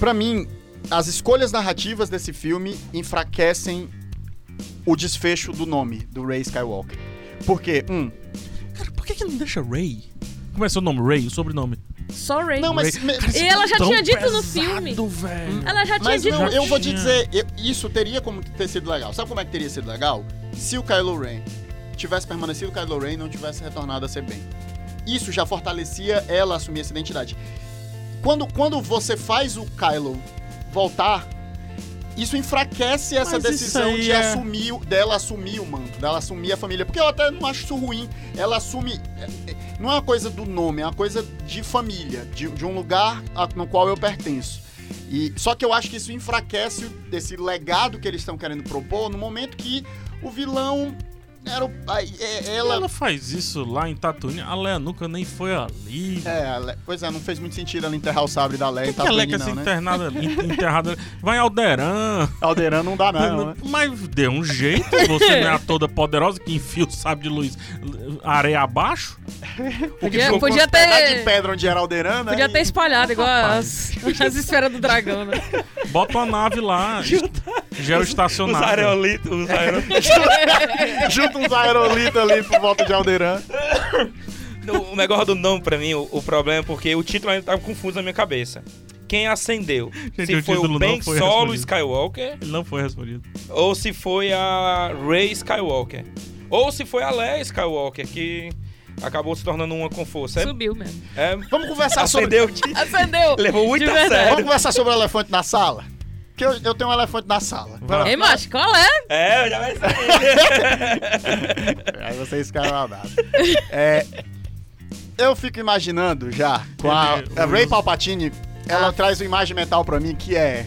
para mim, as escolhas narrativas desse filme enfraquecem o desfecho do nome do Ray Skywalker. Porque, um, Cara, por que, que não deixa Ray? Como é seu nome? Ray, o sobrenome. Só Ray. não, mas, me- E ela já tinha dito no pesado, filme. velho. Ela já tinha mas dito não, no eu vou te dizer, eu- isso teria como ter sido legal. Sabe como é que teria sido legal? Se o Kylo Ren tivesse permanecido o Kylo Ren e não tivesse retornado a ser bem. Isso já fortalecia ela assumir essa identidade. Quando, quando você faz o Kylo voltar, isso enfraquece essa Mas decisão de é- assumir, dela assumir o manto, dela assumir a família. Porque eu até não acho isso ruim. Ela assume. é, é, Não é uma coisa do nome, é uma coisa de família, de, de um lugar a- no qual eu pertenço. E, só que eu acho que isso enfraquece esse legado que eles estão querendo propor no momento que o vilão era o. a- é- Ela... ela. faz isso lá em Tatooine. A Leia nunca nem foi ali. É, Le- pois é, não fez muito sentido ela enterrar o sabre da Leia em que, que a Leia Tatooine, quer ser né? internada, en- enterrada? Vai em Alderan. Alderan não dá, não, né? Mas dê um jeito. Você não é a toda poderosa que enfia o sábio de luz areia abaixo. [laughs] Podia, podia os pedaços de ter. pedra onde era Alderan, né? Podia ter espalhado, igual as, [laughs] as esferas do dragão, né? Bota uma nave lá. [laughs] Os Geoestacionada. aerolitos, os aerolitos. Junta uns aerolitos ali por volta de Alderan. [coughs] O negócio do nome, pra mim, o, o problema é porque o título ainda tava confuso na minha cabeça. Quem acendeu? Gente, se o foi o Ben foi Solo respondido. Skywalker Ele não foi respondido. ou se foi a Rey Skywalker. Ou se foi a Leia Skywalker, que acabou se tornando uma com força. É, Subiu mesmo. é, Vamos conversar sobre. acendeu. Acendeu! Levou muito a verdade. Vamos sério. conversar sobre o elefante na sala? Que eu, eu tenho um elefante na sala. Ei, macho, qual é? É, eu já vai saber. [laughs] Aí vocês ficaram maldados. É, eu fico imaginando já com a, a Ray Palpatine, ela traz uma imagem mental pra mim que é.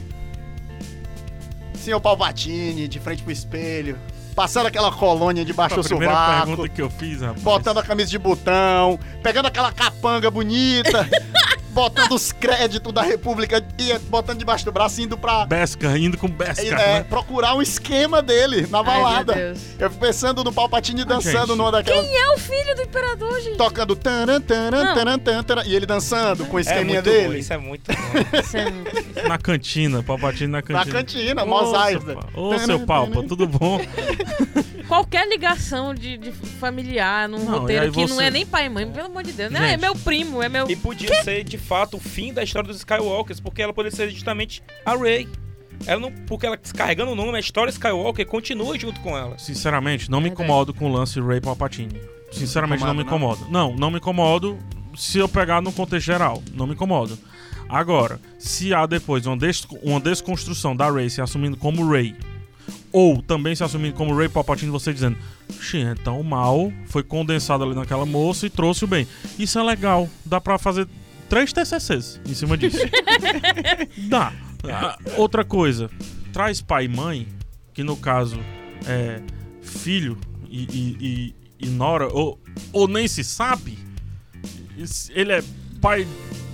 Senhor Palpatine, de frente pro espelho, passando aquela colônia debaixo a do primeira sovaco, pergunta que eu fiz, rapaz. botando a camisa de botão, pegando aquela capanga bonita, [laughs] botando os créditos da República e botando debaixo do braço, indo pra Besca, indo com Besca, é, né? procurar um esquema dele na Ai, meu balada. Deus. Eu fico pensando no Palpatine dançando gente. numa daquelas. Quem é o filho do imperador, gente? Tocando taran, taran, Não. taran, taran, taran, e ele dançando com o É esqueminha muito ruim, dele. isso é muito ruim. Isso é muito- [laughs] Na cantina, Palpatine na Na cantina. cantina, Ô, seu seu Palpa, tudo bom? [laughs] Qualquer ligação de, de familiar num Não, roteiro que não você- é nem pai e mãe, pelo amor de Deus. né? Ah, é meu primo, é meu. E podia ser, de fato, o fim da história dos Skywalkers, porque ela poderia ser justamente a Rey. Ela não, porque ela carregando o nome, a história Skywalker continua junto com ela. Sinceramente, não me incomodo com o lance Ray Palpatine. Sinceramente, não me incomodo. Não, não me incomodo se eu pegar no contexto geral. Não me incomodo. Agora, se há depois uma, des uma desconstrução da Rey se assumindo como Rey, ou também se assumindo como Ray Palpatine, você dizendo, "Xi, então o mal foi condensado ali naquela moça e trouxe o bem. Isso é legal. Dá pra fazer três TCCs em cima disso. [laughs] Dá. Ah, outra coisa, traz pai e mãe, que no caso é filho e, e, e, e nora, ou, ou nem se sabe. Ele é pai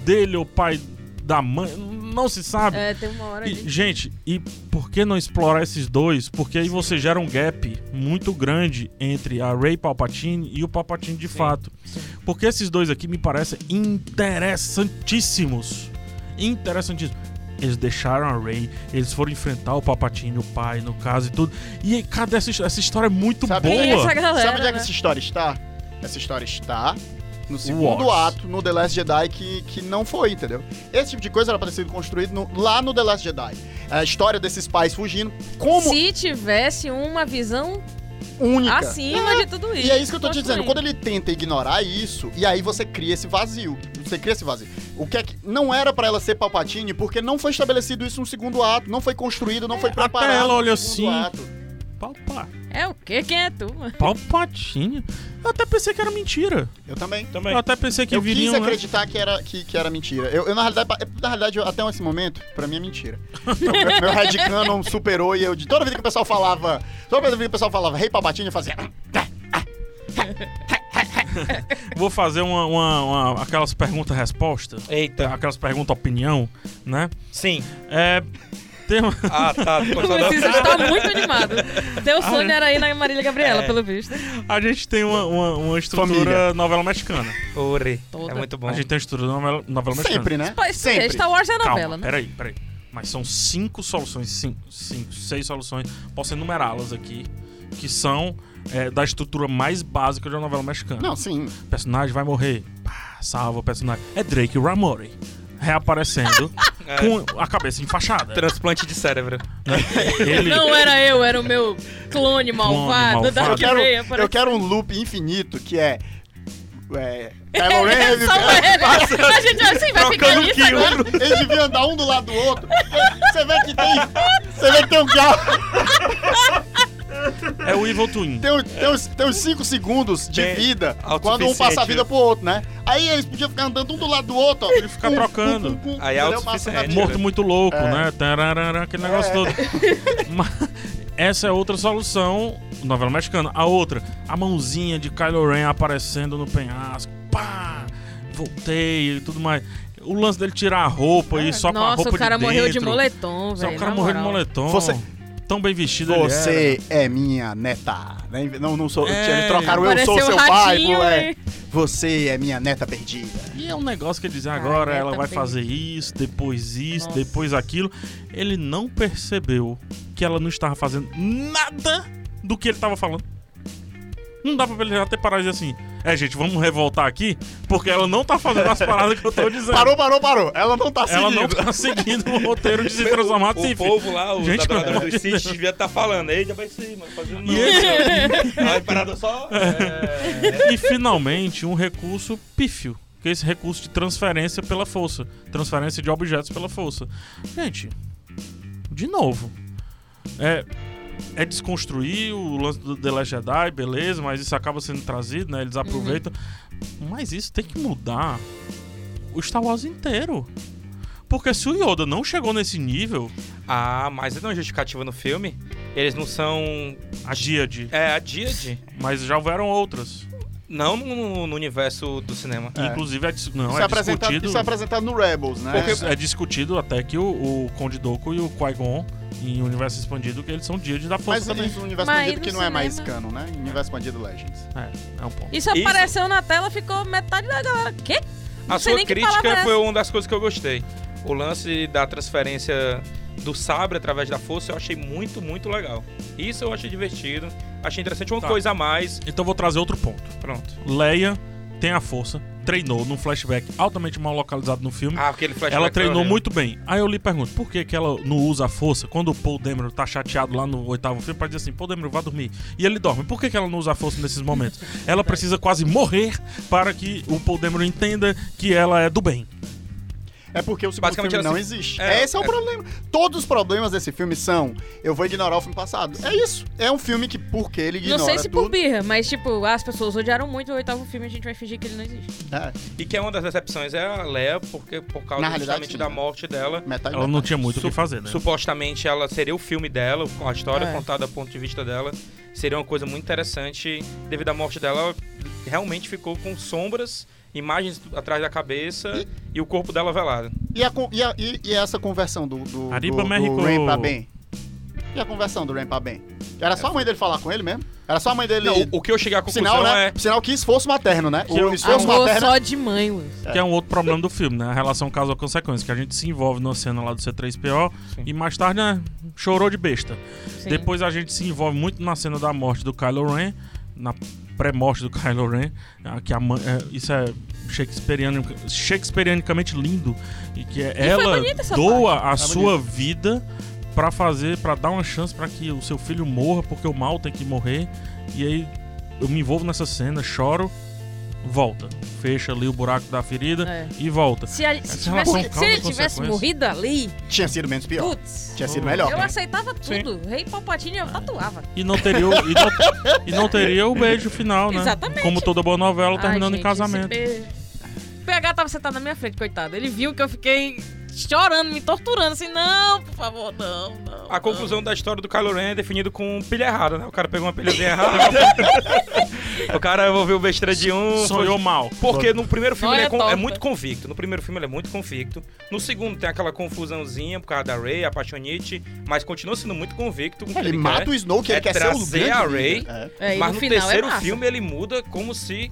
dele ou pai da mãe, não se sabe. É, tem uma hora E, de. gente, e por que não explorar esses dois? Porque aí você gera um gap muito grande entre a Ray Palpatine e o Palpatine de Sim, fato. Porque esses dois aqui me parecem interessantíssimos. Interessantíssimos. Eles deixaram a Ray, eles foram enfrentar o Palpatine, o pai, no caso e tudo. E aí, cadê essa, essa história é muito Sabe é boa? essa galera? Sabe onde é que né? essa história está? Essa história está no segundo Wars. ato, no The Last Jedi, que, que não foi, entendeu? Esse tipo de coisa era pra ter sido construído no- lá no The Last Jedi. A história desses pais fugindo. Como. Se tivesse uma visão única. Acima de tudo isso. E é isso que eu tô te dizendo. Quando ele tenta ignorar isso, e aí você cria esse vazio. Você cria esse vazio. O que é que. Não era pra ela ser Palpatine, porque não foi estabelecido isso no segundo ato. Não foi construído, não foi até preparado. ela no olha segundo assim. ato. Palpa. É o quê? Quem é tu? Palpatine. Eu até pensei que era mentira. Eu também. Também. Eu até pensei que eu viriam. quis né? acreditar que era, que, que era mentira. Eu, eu, na realidade, na realidade, eu- até esse momento, pra mim é mentira. [laughs] Meu, meu headcanon superou e eu, de toda vida que o pessoal falava, toda vez que o pessoal falava Rei Palpatine, eu fazia... Vou fazer uma, uma- uma- aquelas perguntas-respostas. Eita. Aquelas perguntas-opinião, né? Sim. É. Tem uma- Ah, tá. [laughs] O Gostou Luciano da... tá muito animado. Teu sonho era ir na Marília Gabriela, É. pelo visto. A gente tem uma, uma, uma estrutura Família. novela mexicana. Ore. É muito bom. A gente tem uma estrutura novela, novela mexicana. Sempre, né? É, Sempre. Star Wars é Calma, novela, né? peraí, peraí. Mas são cinco soluções, cinco, cinco, seis soluções. Posso enumerá-las aqui. Que são é, da estrutura mais básica de uma novela mexicana. Não, sim. O personagem vai morrer. Pá, salva o personagem. É Drake Ramore. Reaparecendo [laughs] É. com a cabeça enfaixada. Transplante de cérebro. né? Ele, Não era eu, era o meu clone malvado, malvado. da Eu quero, Rey eu quero um loop infinito que é... é Kylo [laughs] Ren, É ele- só ele. A gente assim, vai ficar nisso quilo. agora. Eles deviam andar um do lado do outro. Você vê que tem. Você vê que tem um carro. [laughs] é o Evil Twin. Tem, tem, uns, tem uns 5 segundos de Tem vida quando um passa a vida pro outro, né? Aí eles podiam ficar andando um do lado do outro, ó. Ele fica trocando. Aí é autossuficiente. Morto muito louco, É. né? Tararara, aquele negócio É. todo. [laughs] Mas essa é outra solução, novela mexicana. A outra, a mãozinha de Kylo Ren aparecendo no penhasco. Pá! Voltei e tudo mais. O lance dele tirar a roupa e só com a Nossa, roupa o cara de morreu de dentro. moletom, Só velho. o cara morreu de moletom. Você- Tão bem vestido ele era. Você é minha neta. né? Não, não sou. É. Eles trocaram eu sou seu pai. pô, é. Você é minha neta perdida. E é um negócio que ele diz Ai, agora, né, ela vai também. fazer isso, depois isso, Nossa. depois aquilo. Ele não percebeu que ela não estava fazendo nada do que ele estava falando. Não dá pra ele até parar e dizer assim: É, gente, vamos revoltar aqui, porque ela não tá fazendo as paradas que eu tô [laughs] dizendo. Parou, parou, parou. Ela não tá Ela seguindo. não tá seguindo o roteiro de [laughs] se transformar O Sif. povo lá, os Gente, adoradores pelo do Deus. [laughs] devia estar falando. Ei, já vai ser, mas fazendo não. E Aí parada só. É... E finalmente um recurso pífio. Que é esse recurso de transferência pela força. Transferência de objetos pela força. Gente, de novo. É, é desconstruir o lance do The Last Jedi, beleza, mas isso acaba sendo trazido, né? Eles aproveitam. Mas isso tem que mudar o Star Wars inteiro. Porque se o Yoda não chegou nesse nível, Ah, mas não é justificativa no filme. Eles não são. a Díade. É, a Díade. Mas já houveram outras. Não no, no universo do cinema. É. Inclusive, é, não, Isso é é, apresentado, discutido. isso é apresentado no Rebels, né? Porque é discutido até que o, o Conde Dooku e o Qui-Gon, em Universo Expandido, que eles são Díade da Força Mas também. o universo Mas expandido que não é mais cinema- canon, né? Universo expandido Legends. É, é um ponto. Isso Isso- apareceu na tela, ficou metade da galera. Quê? Não A sua crítica é foi uma das coisas que eu gostei. O lance da transferência do sabre através da força eu achei muito, muito legal. Isso eu achei divertido. Achei interessante uma Tá. coisa a mais. Então eu vou trazer outro ponto. Pronto. Leia tem a força, treinou num flashback altamente mal localizado no filme. Ah, aquele flashback. ela foi treinou muito bem. Aí eu lhe pergunto, por que, que ela não usa a força quando o Paul Dameron tá chateado lá no oitavo filme pra dizer assim, Paul Dameron, vá dormir. E ele dorme. Por que, que ela não usa a força nesses momentos? [laughs] ela precisa quase morrer para que o Paul Dameron entenda que ela é do bem. É porque o segundo Basicamente filme não se- existe. É, Esse é o é. problema. Todos os problemas desse filme são eu vou ignorar o filme passado. É isso. É um filme que, porque ele ignora Não sei se por tudo... birra, mas tipo, as pessoas odiaram muito o oitavo filme, a gente vai fingir que ele não existe. É, E que é uma das decepções é a Leia, porque por causa justamente sim, da né? morte dela. metade Ela não metade. tinha muito o que fazer, né? Supostamente ela seria o filme dela, com a história É. contada do ponto de vista dela. Seria uma coisa muito interessante. Devido à morte dela, ela realmente ficou com sombras, imagens atrás da cabeça e, o corpo dela velado. E, a e, a- e- e essa conversão do, do, Arriba, do, México. do Rain pra bem? E a conversão do Rain pra bem? Era só a mãe dele falar com ele mesmo? Era só a mãe dele... Não, o, que eu cheguei à conclusão Sinal, né? é. Sinal que esforço materno, né? Que o eu- esforço Amor materno... só de mãe, Luiz. Que é um outro problema do filme, né? A relação causa-consequência. Que a gente se envolve numa cena lá do C3PO Sim. e mais tarde, né? Chorou de besta. Sim. Depois a gente se envolve muito na cena da morte do Kylo Ren, na pré-morte do Kylo Ren, ah, que a mãe, é, isso é shakespeariano, shakespearianicamente lindo e que é, foi ela doa a É sua vida pra fazer, pra dar uma chance pra que o seu filho morra, porque o mal tem que morrer. E aí eu me envolvo nessa cena, choro, volta. Fecha ali o buraco da ferida É. e volta. Se, a- se Essa tivesse- se ele tivesse morrido ali, Tinha sido menos pior. putz, Tinha sido melhor. eu aceitava tudo. Rei Palpatine eu tatuava. E não teria o, e não, e não teria o beijo final, né? Exatamente. Como toda boa novela Ai, terminando gente, em casamento. O PH tava sentado na minha frente, coitado. Ele viu que eu fiquei chorando, me torturando, assim, não, por favor, não, não. A conclusão da história do Kylo Ren é definido com pilha errada, né? O cara pegou uma pilhazinha [laughs] errada. o cara ouviu besteira de um. Sonhou mal. Porque no primeiro filme Olha ele é, torta. é muito convicto. No primeiro filme ele é muito convicto. No segundo tem aquela confusãozinha por causa da Rey, a Paixonite, mas continua sendo muito convicto que Ele, ele, mata quer. o Snoke, ele é quer ser o grande a. Rey, É. É, mas no no, final terceiro é filme ele muda como se.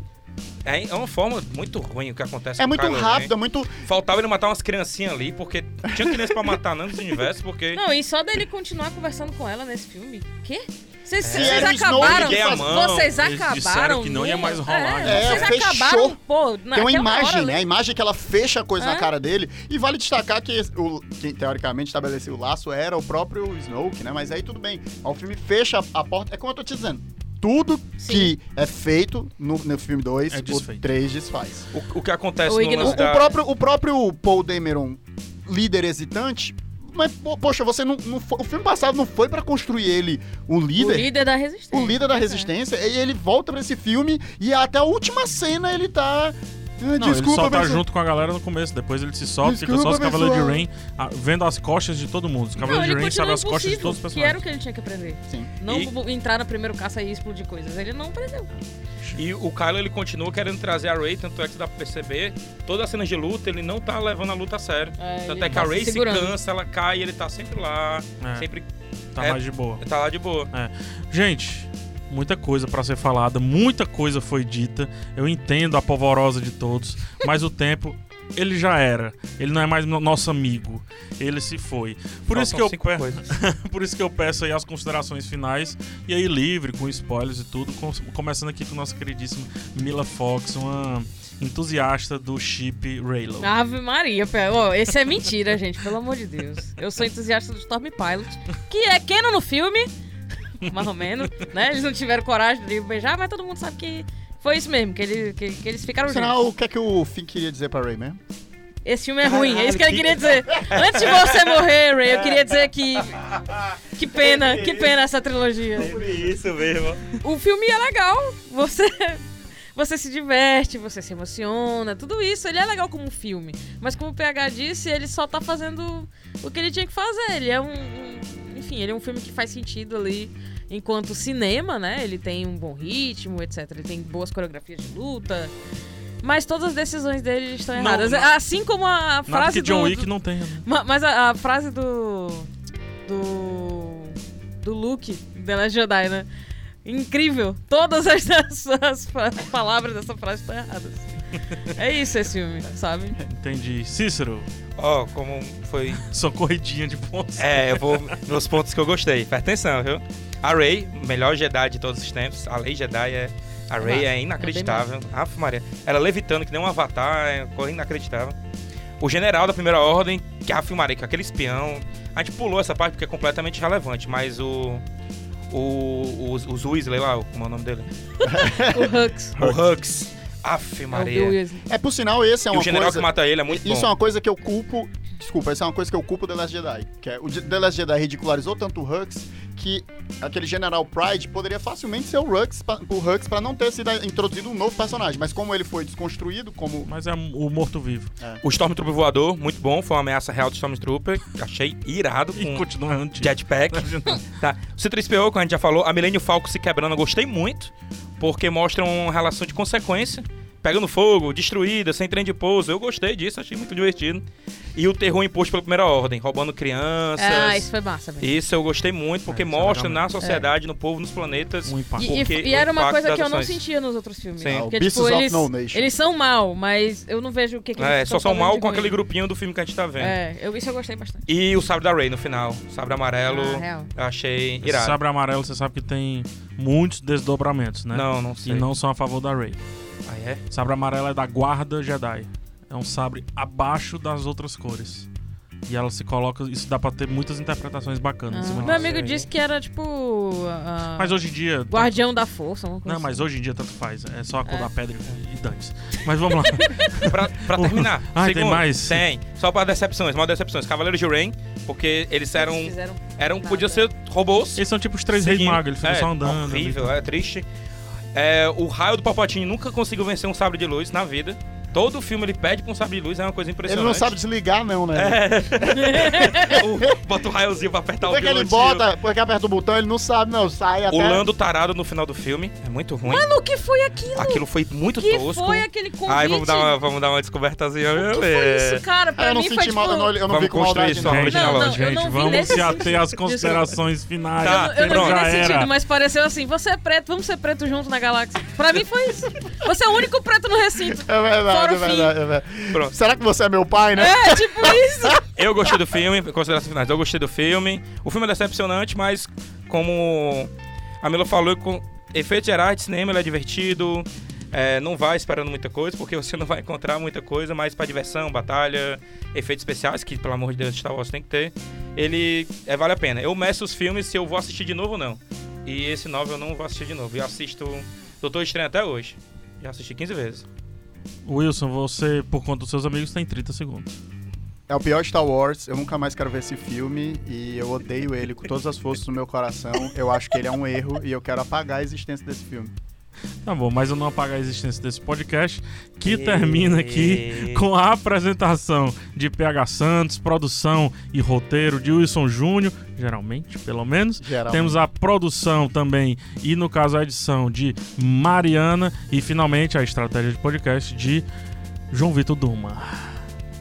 É, é uma forma muito ruim o que acontece É com o muito Ren. rápido, é muito. Faltava ele matar umas criancinhas ali, porque tinha criança pra matar não nesse universo, porque. Não, e só dele continuar conversando com ela nesse filme. Quê? Vocês, Se vocês era o Snoke acabaram. que a mão, vocês eles acabaram. disseram que não ia mais rolar, É, né? É, vocês fechou. acabaram, pô. Tem uma imagem, hora né? A imagem é que ela fecha a coisa na É. cara dele. E vale destacar que o, quem teoricamente estabeleceu o laço era o próprio Snoke, né? Mas aí tudo bem. O filme fecha a, a porta. É como eu tô te dizendo. Tudo Sim. que é feito no, no filme 2, É o desfeito. 3 desfaz. O, o que acontece O no O, lance o da... próprio, o próprio Paul Dameron, líder hesitante. Mas, po- poxa, você não, não foi- O filme passado não foi pra construir ele O líder? líder da resistência. o líder da É. resistência, e ele volta pra esse filme e até a última cena ele tá. "Ah, Não, ele só tá mas- junto com a galera no começo, depois ele se solta, fica Desculpa, só os Cavaleiros de. Rain ah, vendo as costas de todo mundo. Os Cavaleiros de Rain sabem as costas de todos os que era o personagens. que ele tinha que aprender. Sim. Não E- entrar no primeiro caça e explodir coisas. Ele não aprendeu. E o Kylo ele continua querendo trazer a Rey, tanto é que dá pra perceber, toda a cena de luta, ele não tá levando a luta a sério. É, tanto é que tá a se Rey se segurando. cansa, ela cai, ele tá sempre lá, É, sempre tá é- mais de boa. tá lá de boa. Gente, muita coisa pra ser falada, muita coisa foi dita. Eu entendo a polvorosa de todos, mas o tempo ele já era. Ele não é mais no- nosso amigo. Ele se foi. Por isso, que eu pe- [laughs] por isso que eu peço aí as considerações finais e aí livre com spoilers e tudo, com- começando aqui com nossa queridíssima Mila Fox, uma entusiasta do chip Raylo. Ave Maria, pé. Ó, esse é mentira, [laughs] gente, pelo amor de Deus. Eu sou entusiasta do Storm Pilot, que é Kenan no filme, mais ou menos, né? Eles não tiveram coragem de beijar, mas todo mundo sabe que foi isso mesmo, que, ele, que, que eles ficaram Será juntos. o que é que o Finn queria dizer pra Ray mesmo? Esse filme é ruim, é isso que ele queria dizer. Antes de você morrer, Ray, eu queria dizer que. Que pena, que pena essa trilogia. Isso mesmo. O filme é legal, você. Você se diverte, você se emociona, tudo isso. Ele é legal como filme. Mas como o PH disse, ele só tá fazendo o que ele tinha que fazer. Ele é um. um- enfim, ele é um filme que faz sentido ali enquanto cinema, né? Ele tem um bom ritmo, etc. Ele tem boas coreografias de luta. Mas todas as decisões dele estão erradas. não. Assim como a frase que John do, Wick do- não tenha. né? Ma- Mas a, a frase do. Do. Do Luke, The Last Jedi, né? Incrível. Todas as, [laughs] as, as palavras dessa frase estão erradas. É isso esse filme, sabe? Entendi. Cícero, Ó, como foi. [laughs] sua corridinha de pontos. É, eu vou nos pontos que eu gostei. Presta atenção, viu? A Rey, melhor Jedi de todos os tempos. A Lei Jedi é. A Rey massa, é inacreditável. Aff, Maria. Ela levitando que nem um avatar, é coisa inacreditável. O general da primeira ordem, que a Maria, que é aquele espião. A gente pulou essa parte porque é completamente relevante, mas o. O. Os, os Weasley lá, como é o nome dele? [laughs] O Hux. O Hux. Aff, É o Maria. É, por sinal, esse é e uma o general coisa... que mata ele é muito Isso bom. é uma coisa que eu culpo. Desculpa, isso é uma coisa que eu culpo The Last Jedi. Que é, o The Last Jedi ridicularizou tanto o Hux que aquele General Pride poderia facilmente ser o Hux, pra, o Hux pra não ter sido introduzido um novo personagem. Mas como ele foi desconstruído, como. Mas é o morto-vivo. O Stormtrooper voador, muito bom. Foi uma ameaça real do Stormtrooper. Achei irado E com continua antigo. jetpack. [laughs] Tá. O C3PO, como a gente já falou, a Millennium Falcon se quebrando, eu gostei muito, porque mostra uma relação de consequência. Pegando fogo, destruída, sem trem de pouso. Eu gostei disso, achei muito divertido. E o terror imposto pela primeira ordem, roubando crianças. Ah, isso foi massa, velho. Isso eu gostei muito, porque É, isso é mostra na sociedade, no povo, nos planetas. Um impacto. E, e- porque e era uma coisa que eu não sentia nos outros filmes. Sim. Ah, Porque, tipo, eles, eles são mal, mas eu não vejo o que, que É, eles só estão são mal com aquele grupinho do filme que a gente tá vendo. É, eu, isso eu gostei bastante. E o sabre da Rey no final. Sabre amarelo, Ah, real. eu achei Esse irado. sabre amarelo, você sabe que tem muitos desdobramentos, né? Não, não E sei. não são a favor da Rey. Ah, é? Sabre amarelo é da guarda Jedi. É um sabre abaixo das outras cores. E ela se coloca. Isso dá pra ter muitas interpretações bacanas. Ah, meu amigo disse que era tipo. ah, Mas hoje em dia. Guardião da Força. Não, mas assim. hoje em dia tanto faz. É só a cor É. da pedra e dane Mas vamos lá. [laughs] pra, pra [laughs] terminar. Ah, tem mais? Tem. Só pra decepções, mal decepções. Cavaleiros de Rain, porque eles eram. Eles fizeram eram nada. podiam ser robôs. Eles são tipo os três reis seguindo. magos, eles ficam é, só andando. Horrível, é triste. É, o raio do Palpatine nunca conseguiu vencer um sabre de luz na vida. Todo filme ele pede pra um sabre de luz, é uma coisa Ele impressionante. não sabe desligar, não, né? [laughs] O- bota o raiozinho pra apertar Porque o ele pilotinho. bota, porque aperta o botão, ele não sabe, não. Sai até. O Lando tarado no final do filme. É muito ruim. Mano, o que foi aquilo? Aquilo foi muito que tosco. foi aquele convite? Ai, vamos dar uma, vamos dar uma descobertazinha. O que foi isso, cara? Pra Ah, eu não mim senti foi tipo... mal, eu não, eu não Vamos vi com construir maldade, isso não. agora. Não, não, gente, eu vamos se ater às considerações finais. Tá, Eu não vi já nesse era. sentido, mas pareceu assim, você é preto, vamos ser preto juntos na galáxia. Pra mim foi isso. Você é o único preto no recinto. É verdade, É o fim. verdade, é verdade. Pronto. Será que você é meu pai, né? É, tipo [laughs] isso. Eu gostei do filme, considerações finais. Eu gostei do filme. O filme é decepcionante, mas como a Mila falou, com efeitos gerais de cinema, ele é divertido. É, não vai esperando muita coisa, porque você não vai encontrar muita coisa, mas pra diversão, batalha, efeitos especiais, que pelo amor de Deus Star Wars tem que ter, ele é, vale a pena. Eu meço os filmes se eu vou assistir de novo ou não. E esse novo eu não vou assistir de novo. Eu assisto Doutor Estranho até hoje. Já assisti 15 vezes. Wilson, você, por conta dos seus amigos, tem 30 segundos. É o pior Star Wars, eu nunca mais quero ver esse filme e eu odeio ele com todas as forças do meu coração. Eu acho que ele é um erro e eu quero apagar a existência desse filme. Tá bom, mas eu não apago a existência desse podcast, que termina aqui com a apresentação de PH Santos, produção e roteiro de Wilson Júnior, geralmente, pelo menos. Geral. Temos a produção também e, no caso, a edição de Mariana e, finalmente, a estratégia de podcast de João Vitor Duma.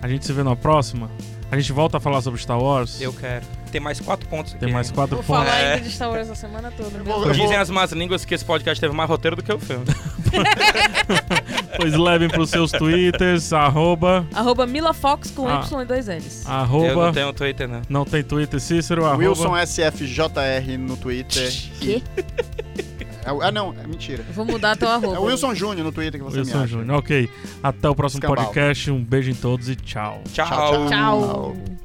A gente se vê na próxima. A gente volta a falar sobre Star Wars. Eu quero. Tem mais quatro pontos aqui. Tem mais quatro Vou pontos. falar É. ainda de Star Wars a semana toda. vou-. Dizem as más línguas que esse podcast teve mais roteiro do que o filme. [laughs] Pois levem pros seus twitters, arroba, Arroba MilaFox com Ah. Y e dois L's. Eu não arroba, tenho Twitter, não. não tem Twitter, Cícero, arroba, Wilson SFJR no Twitter. Quê? É o- ah, não, é mentira. Eu vou mudar teu arroba. [laughs] É o Wilson Júnior no Twitter que você me Wilson acha. Júnior. Ok, até o próximo Escambau. podcast, um beijo em todos e tchau. Tchau. Tchau, tchau. Tchau.